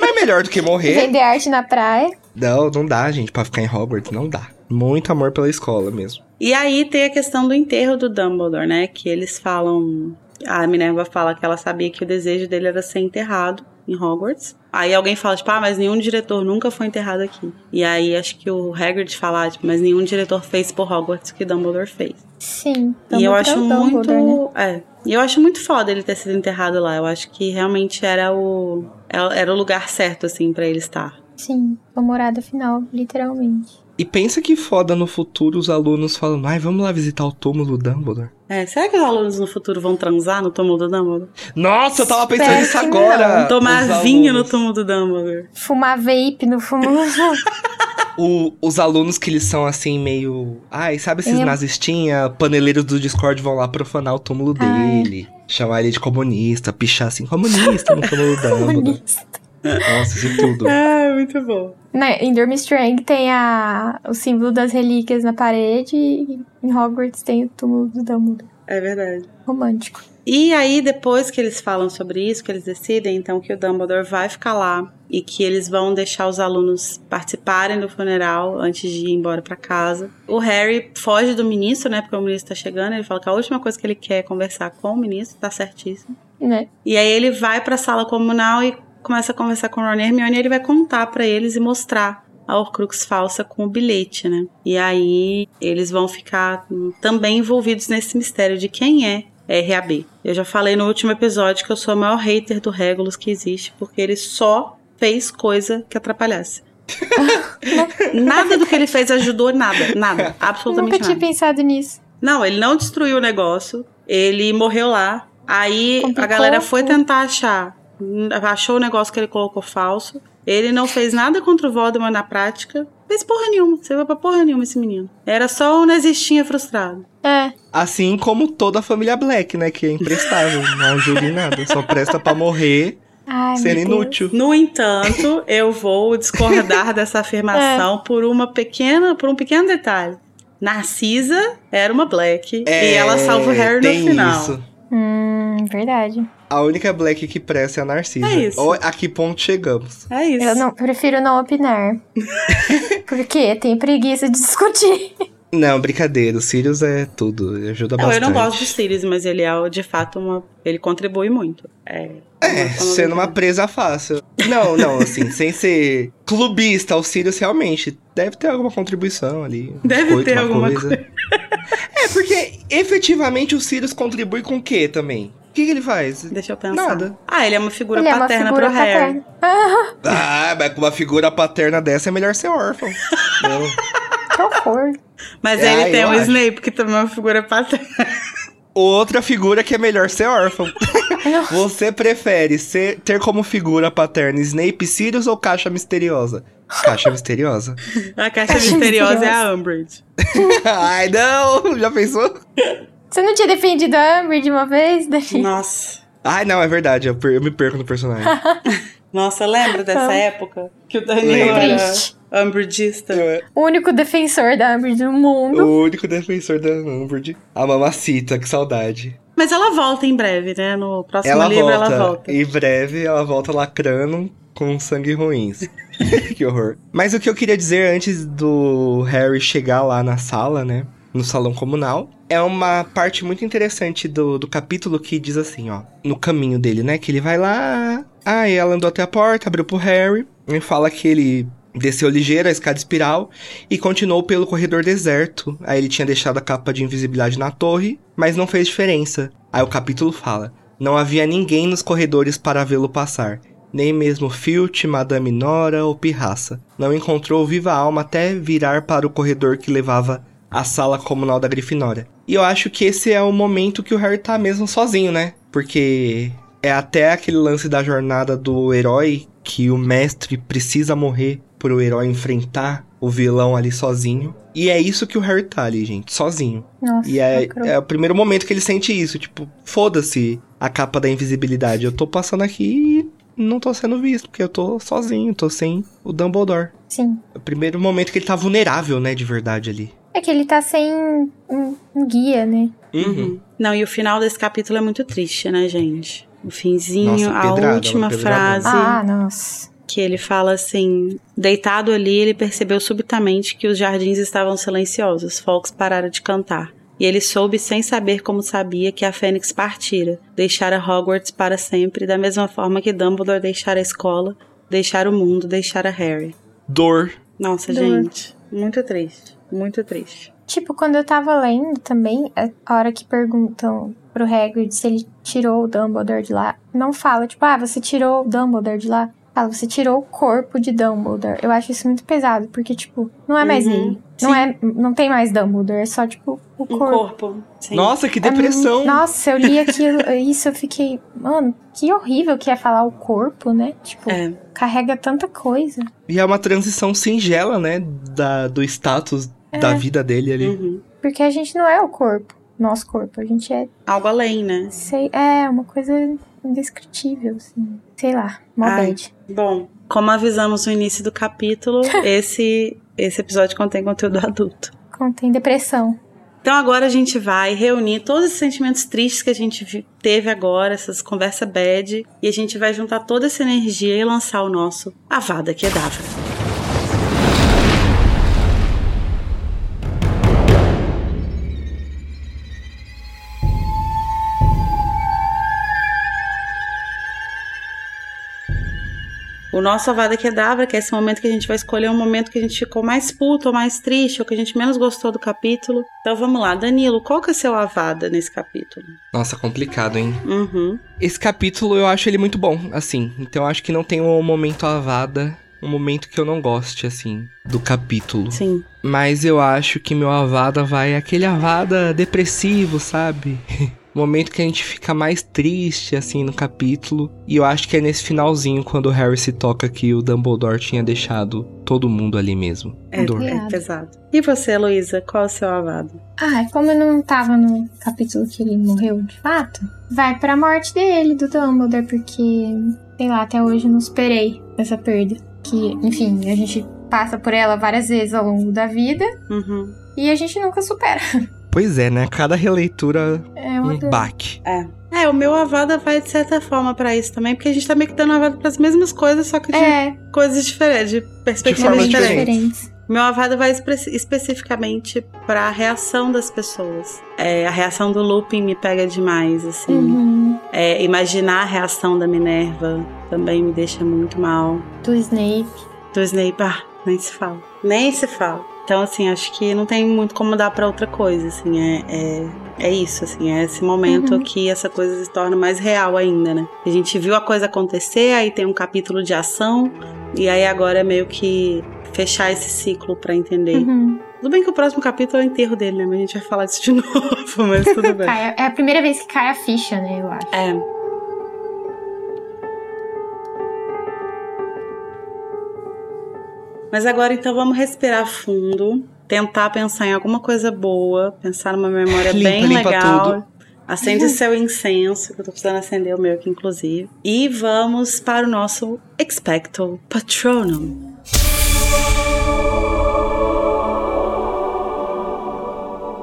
Mas melhor do que morrer. Vender arte na praia. Não, não dá, gente, pra ficar em Hogwarts, não dá. Muito amor pela escola mesmo. E aí tem a questão do enterro do Dumbledore, né? Que eles falam. A Minerva fala que ela sabia que o desejo dele era ser enterrado em Hogwarts. Aí alguém fala, tipo, ah, mas nenhum diretor nunca foi enterrado aqui. E aí acho que o Hagrid fala, tipo, mas nenhum diretor fez por Hogwarts o que Dumbledore fez. Sim. e eu acho é o Dumbledore, né? muito. É. E eu acho muito foda ele ter sido enterrado lá. Eu acho que realmente era o. Era o lugar certo, assim, pra ele estar. Sim, a morada final, literalmente. E pensa que foda no futuro os alunos falando, ai, vamos lá visitar o túmulo do Dumbledore. É, será que os alunos no futuro vão transar no túmulo do Dumbledore? Nossa, eu tava pensando nisso que agora. Tomar Os vinho no túmulo do Dumbledore. Fumar vape no fumo. O- os alunos que eles são assim, meio. Ai, sabe esses É. nazistinha, paneleiros do Discord vão lá profanar o túmulo Ai. dele. Chamar ele de comunista, pichar assim, comunista no túmulo do Dumbledore. Comunista. Nossa, isso tudo. Ah, muito bom. né, em Durmstrang tem a, o símbolo das relíquias na parede e em Hogwarts tem o túmulo do Dumbledore. É verdade. Romântico. E aí, depois que eles falam sobre isso, que eles decidem, então, que o Dumbledore vai ficar lá e que eles vão deixar os alunos participarem do funeral antes de ir embora pra casa. O Harry foge do ministro, né? Porque o ministro tá chegando. Ele fala que a última coisa que ele quer é conversar com o ministro, tá certíssimo. Né? E aí ele vai pra sala comunal e começa a conversar com o Ron e Hermione e ele vai contar pra eles e mostrar a Horcrux falsa com o bilhete, né? E aí eles vão ficar também envolvidos nesse mistério de quem é RAB. Eu já falei no último episódio que eu sou a maior hater do Regulus que existe, porque ele só fez coisa que atrapalhasse. nada do que ele fez ajudou nada, nada, absolutamente Nunca tinha nada. pensado nisso. Não, ele não destruiu o negócio. Ele morreu lá. Aí a Complicou galera foi tentar achar. Achou o negócio que ele colocou falso. Ele não fez nada contra o Voldemort na prática. Fez porra nenhuma. Serviu pra porra nenhuma esse menino. Era só um nazistinha frustrado. É, Assim como toda a família Black, né? Que é imprestável, não ajuda em nada. Só presta pra morrer Ai, sendo Deus. inútil. No entanto, eu vou discordar dessa afirmação por uma pequena, por um pequeno detalhe. Narcisa era uma Black e ela salva o Harry no É, final. Isso. Hum, verdade. A única Black que presta é a Narcisa. É isso. Ó, a que ponto chegamos? É isso. Eu não, prefiro não opinar. Porque tenho preguiça de discutir. Não, brincadeira. O Sirius é tudo. Ele ajuda Não, eu bastante. não gosto do Sirius, mas ele é de fato uma. Ele contribui muito. É, É, sendo uma presa fácil. Não, não, assim, sem ser clubista, o Sirius realmente deve ter alguma contribuição ali. Deve ter uma alguma É, porque efetivamente o Sirius contribui com o quê também? O que, que ele faz? Deixa eu pensar. Nada. Ah, ele é uma figura Ele é uma paterna figura pro Harry. paterna. Ah, mas com uma figura paterna dessa é melhor ser órfão. Não. horror. Mas É, ele tem o acho. Snape, que também é uma figura paterna. Outra figura que é melhor ser órfão. Você prefere ser, ter como figura paterna Snape, Sirius ou Caixa Misteriosa? Caixa Misteriosa. A caixa, Caixa misteriosa, é misteriosa. a Umbridge. Ai, não! Já pensou? Você não tinha defendido a Amber de uma vez? Dani? Nossa. Ai, não, é verdade. Eu, per- eu me perco no personagem. Nossa, lembra dessa época? Que o Danilo era Triste. Umbridgista. Eu- O único defensor da Amber do mundo. o único defensor da Umbridge. A mamacita, que saudade. Mas ela volta em breve, né? No próximo Ela livro volta. ela volta. Em breve, ela volta lacrando com sangue ruins. que horror. Mas o que eu queria dizer antes do Harry chegar lá na sala, né? No salão comunal. É uma parte muito interessante do, do capítulo que diz assim, ó. No caminho dele, né? Que ele vai lá. Ah, e ela andou até a porta, abriu pro Harry. E fala que ele desceu ligeiro a escada espiral e continuou pelo corredor deserto. Aí ele tinha deixado a capa de invisibilidade na torre, mas não fez diferença. Aí o capítulo fala: Não havia ninguém nos corredores para vê-lo passar. Nem mesmo Filch, Madame Nora ou Pirraça. Não encontrou viva alma até virar para o corredor que levava à sala comunal da Grifinória. E eu acho que esse é o momento que o Harry tá mesmo sozinho, né? Porque é até aquele lance da jornada do herói que o mestre precisa morrer pro herói enfrentar o vilão ali sozinho. E é isso que o Harry tá ali, gente, sozinho. Nossa, E é, é o primeiro momento que ele sente isso, tipo, foda-se a capa da invisibilidade. Eu tô passando aqui e não tô sendo visto, porque eu tô sozinho, tô sem o Dumbledore. Sim. É o primeiro momento que ele tá vulnerável, né, de verdade ali. É que ele tá sem um, um guia, né? Uhum. Não, e o final desse capítulo é muito triste, né, gente? O finzinho, Nossa, a pedrada, última frase Ah, nossa. que ele fala assim: deitado ali, ele percebeu subitamente que os jardins estavam silenciosos, focos pararam de cantar. E ele soube, sem saber como sabia, que a Fênix partira, deixara Hogwarts para sempre, da mesma forma que Dumbledore deixara a escola, deixara o mundo, deixara Harry. Dor. Nossa, Dor. gente, muito triste, muito triste. Tipo, quando eu tava lendo também, a hora que perguntam pro Hagrid se ele tirou o Dumbledore de lá, não fala, tipo, ah, você tirou o Dumbledore de lá. Fala, você tirou o corpo de Dumbledore. Eu acho isso muito pesado, porque, tipo, não é mais Uhum, ele. Não, sim. é, não tem mais Dumbledore, é só, tipo, o Um corpo. corpo. sim. Nossa, que É depressão. Nossa, eu li aquilo, isso, eu fiquei, mano, que horrível que é falar o corpo, né? Tipo, É. carrega tanta coisa. E é uma transição singela, né, da, do status da vida dele ali. Uhum. Porque a gente não é o corpo, nosso corpo, a gente é Algo além, né? Sei, é uma coisa indescritível, assim. Sei lá, bad. Bom, como avisamos no início do capítulo, esse, esse episódio contém conteúdo adulto. Contém depressão. Então agora a gente vai reunir todos esses sentimentos tristes que a gente teve agora, essas conversas bad, e a gente vai juntar toda essa energia e lançar o nosso Avada Kedavra. O nosso Avada Kedavra, que é esse momento que a gente vai escolher um momento que a gente ficou mais puto ou mais triste, ou que a gente menos gostou do capítulo. Então vamos lá, Danilo, qual que é o seu Avada nesse capítulo? Nossa, complicado, hein? Uhum. Esse capítulo eu acho ele muito bom, assim. Então eu acho que não tem um momento avada, um momento que eu não goste, assim, do capítulo. Sim. Mas eu acho que meu avada vai aquele avada depressivo, sabe? Momento que a gente fica mais triste, assim, no capítulo. E eu acho que é nesse finalzinho, quando o Harry se toca que o Dumbledore tinha deixado todo mundo ali mesmo. É, Dor. é pesado. E você, Luísa, qual é o seu Avada? Ah, como eu não tava no capítulo que ele morreu de fato, vai pra morte dele, do Dumbledore, porque, sei lá, até hoje eu não superei essa perda. Que, enfim, a gente passa por ela várias vezes ao longo da vida Uhum. e a gente nunca supera. Pois é, né? Cada releitura É uma um baque. É. É, o meu Avada vai de certa forma pra isso também, porque a gente tá meio que dando Avada pras mesmas coisas, só que de É, coisas diferentes, de perspectivas coisas diferentes. diferentes. Meu Avada vai espe- especificamente pra reação das pessoas. É, a reação do Lupin me pega demais, assim. Uhum. É, imaginar a reação da Minerva também me deixa muito mal. Do Snape. Do Snape, ah, nem se fala. Nem se fala. Então, assim, acho que não tem muito como dar pra outra coisa, assim, é, é, é isso, assim, é esse momento Uhum. que essa coisa se torna mais real ainda, né? A gente viu a coisa acontecer, aí tem um capítulo de ação, e aí agora é meio que fechar esse ciclo pra entender. Uhum. Tudo bem que o próximo capítulo é o enterro dele, né? Mas a gente vai falar disso de novo, mas tudo bem. É a primeira vez que cai a ficha, né, eu acho. É. Mas agora então vamos respirar fundo, tentar pensar em alguma coisa boa, pensar numa memória Limpa, bem limpa legal. tudo. Acende seu incenso, que eu tô precisando acender o meu aqui, inclusive. E vamos para o nosso Expecto Patronum.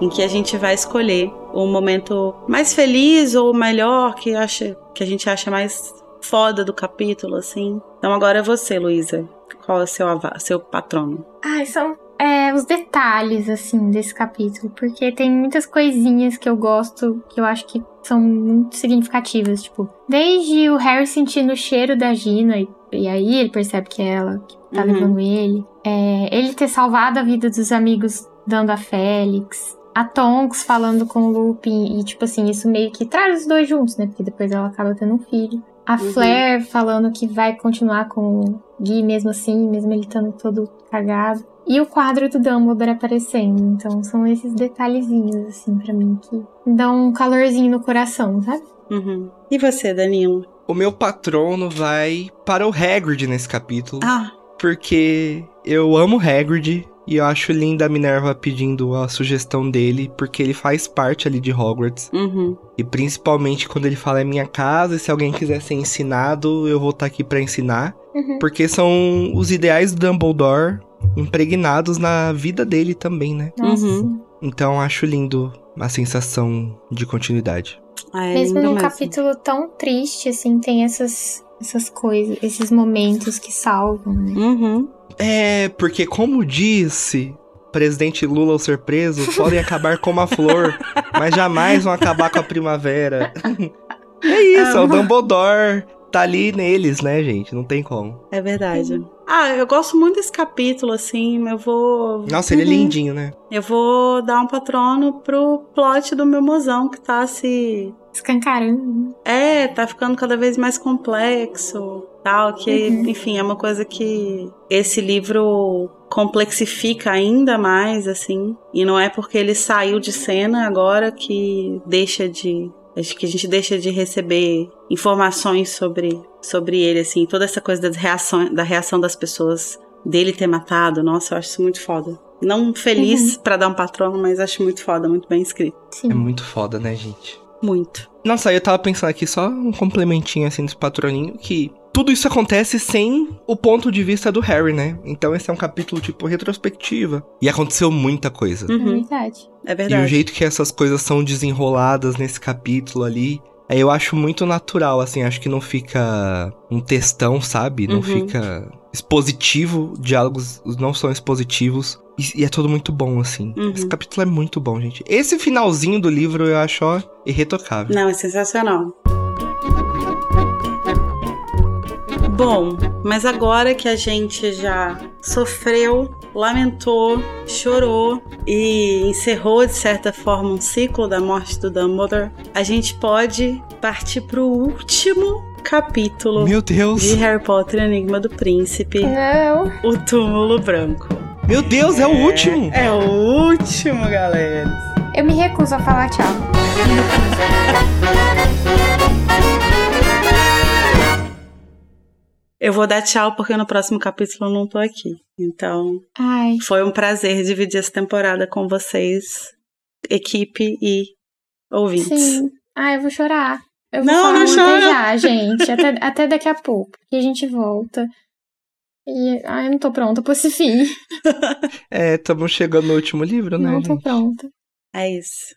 Em que a gente vai escolher o momento mais feliz ou melhor que, acha, que a gente acha mais foda do capítulo, assim. Então agora é você, Luísa. Qual é o seu, seu patrono? Ai, são é, os detalhes, assim, desse capítulo. Porque tem muitas coisinhas que eu gosto, que eu acho que são muito significativas. Tipo, desde o Harry sentindo o cheiro da Gina, e, e aí ele percebe que é ela que tá Uhum. levando ele. É, ele ter salvado a vida dos amigos dando a Félix. A Tonks falando com o Lupin. E, tipo assim, isso meio que traz os dois juntos, né? Porque depois ela acaba tendo um filho. A Uhum. Flair falando que vai continuar com o Gui mesmo assim, mesmo ele estando todo cagado. E o quadro do Dumbledore aparecendo. Então são esses detalhezinhos, assim, pra mim, que dão um calorzinho no coração, sabe? Uhum. E você, Danilo? O meu patrono vai para o Hagrid nesse capítulo. Ah, Porque eu amo Hagrid e eu acho linda a Minerva pedindo a sugestão dele, porque ele faz parte ali de Hogwarts. uhum. E principalmente quando ele fala é minha casa, e se alguém quiser ser ensinado, eu vou estar aqui pra ensinar. Uhum. Porque são os ideais do Dumbledore impregnados na vida dele também, né? Nossa. Uhum. Então acho lindo a sensação de continuidade. Ah, é Mesmo num mesmo. capítulo tão triste, assim, tem essas, essas coisas, esses momentos que salvam, né? Uhum. É, porque como disse presidente Lula ao ser preso, podem acabar como a flor, mas jamais vão acabar com a primavera. é isso, é o Dumbledore tá ali neles, né, gente? Não tem como. É verdade. Ah, eu gosto muito desse capítulo, assim. Eu vou. Nossa, ele é Uhum. lindinho, né? Eu vou dar um patrono pro plot do meu mozão, que tá se. Escancarando. É, tá ficando cada vez mais complexo. Tal, que, Uhum. enfim, é uma coisa que esse livro complexifica ainda mais, assim. E não é porque ele saiu de cena agora que deixa de. Acho que a gente deixa de receber informações sobre, sobre ele, assim. Toda essa coisa das reações, da reação das pessoas dele ter matado. Nossa, eu acho isso muito foda. Não feliz pra dar um patrono, mas acho muito foda, muito bem escrito. Sim. É muito foda, né, gente? Muito. Nossa, eu tava pensando aqui só um complementinho assim desse patroninho que tudo isso acontece sem o ponto de vista do Harry, né? Então esse é um capítulo tipo retrospectiva. E aconteceu muita coisa. É Uhum, verdade. é E verdade. o jeito que essas coisas são desenroladas nesse capítulo ali, aí eu acho muito natural, assim, acho que não fica um textão, sabe? Não Uhum. fica expositivo, diálogos não são expositivos. E, e é tudo muito bom, assim. Uhum. Esse capítulo é muito bom, gente. Esse finalzinho do livro eu acho, ó, irretocável. Não, é sensacional. Bom, mas agora que a gente já sofreu, lamentou, chorou e encerrou de certa forma um ciclo da morte do Dumbledore, a gente pode partir pro último capítulo Meu Deus! de Harry Potter e o Enigma do Príncipe, Não. o túmulo branco. Meu Deus, é o último! É o último, galera. Eu me recuso a falar tchau. Eu vou dar tchau porque no próximo capítulo eu não tô aqui. Então, Ai. Foi um prazer dividir essa temporada com vocês, equipe e ouvintes. Sim. Ai, eu vou chorar. Eu vou Não, falar não chora. já, gente. Até, até daqui a pouco. E a gente volta. E, ai, eu não tô pronta pra esse fim. É, estamos chegando no último livro, né? não tô gente? pronta. É isso.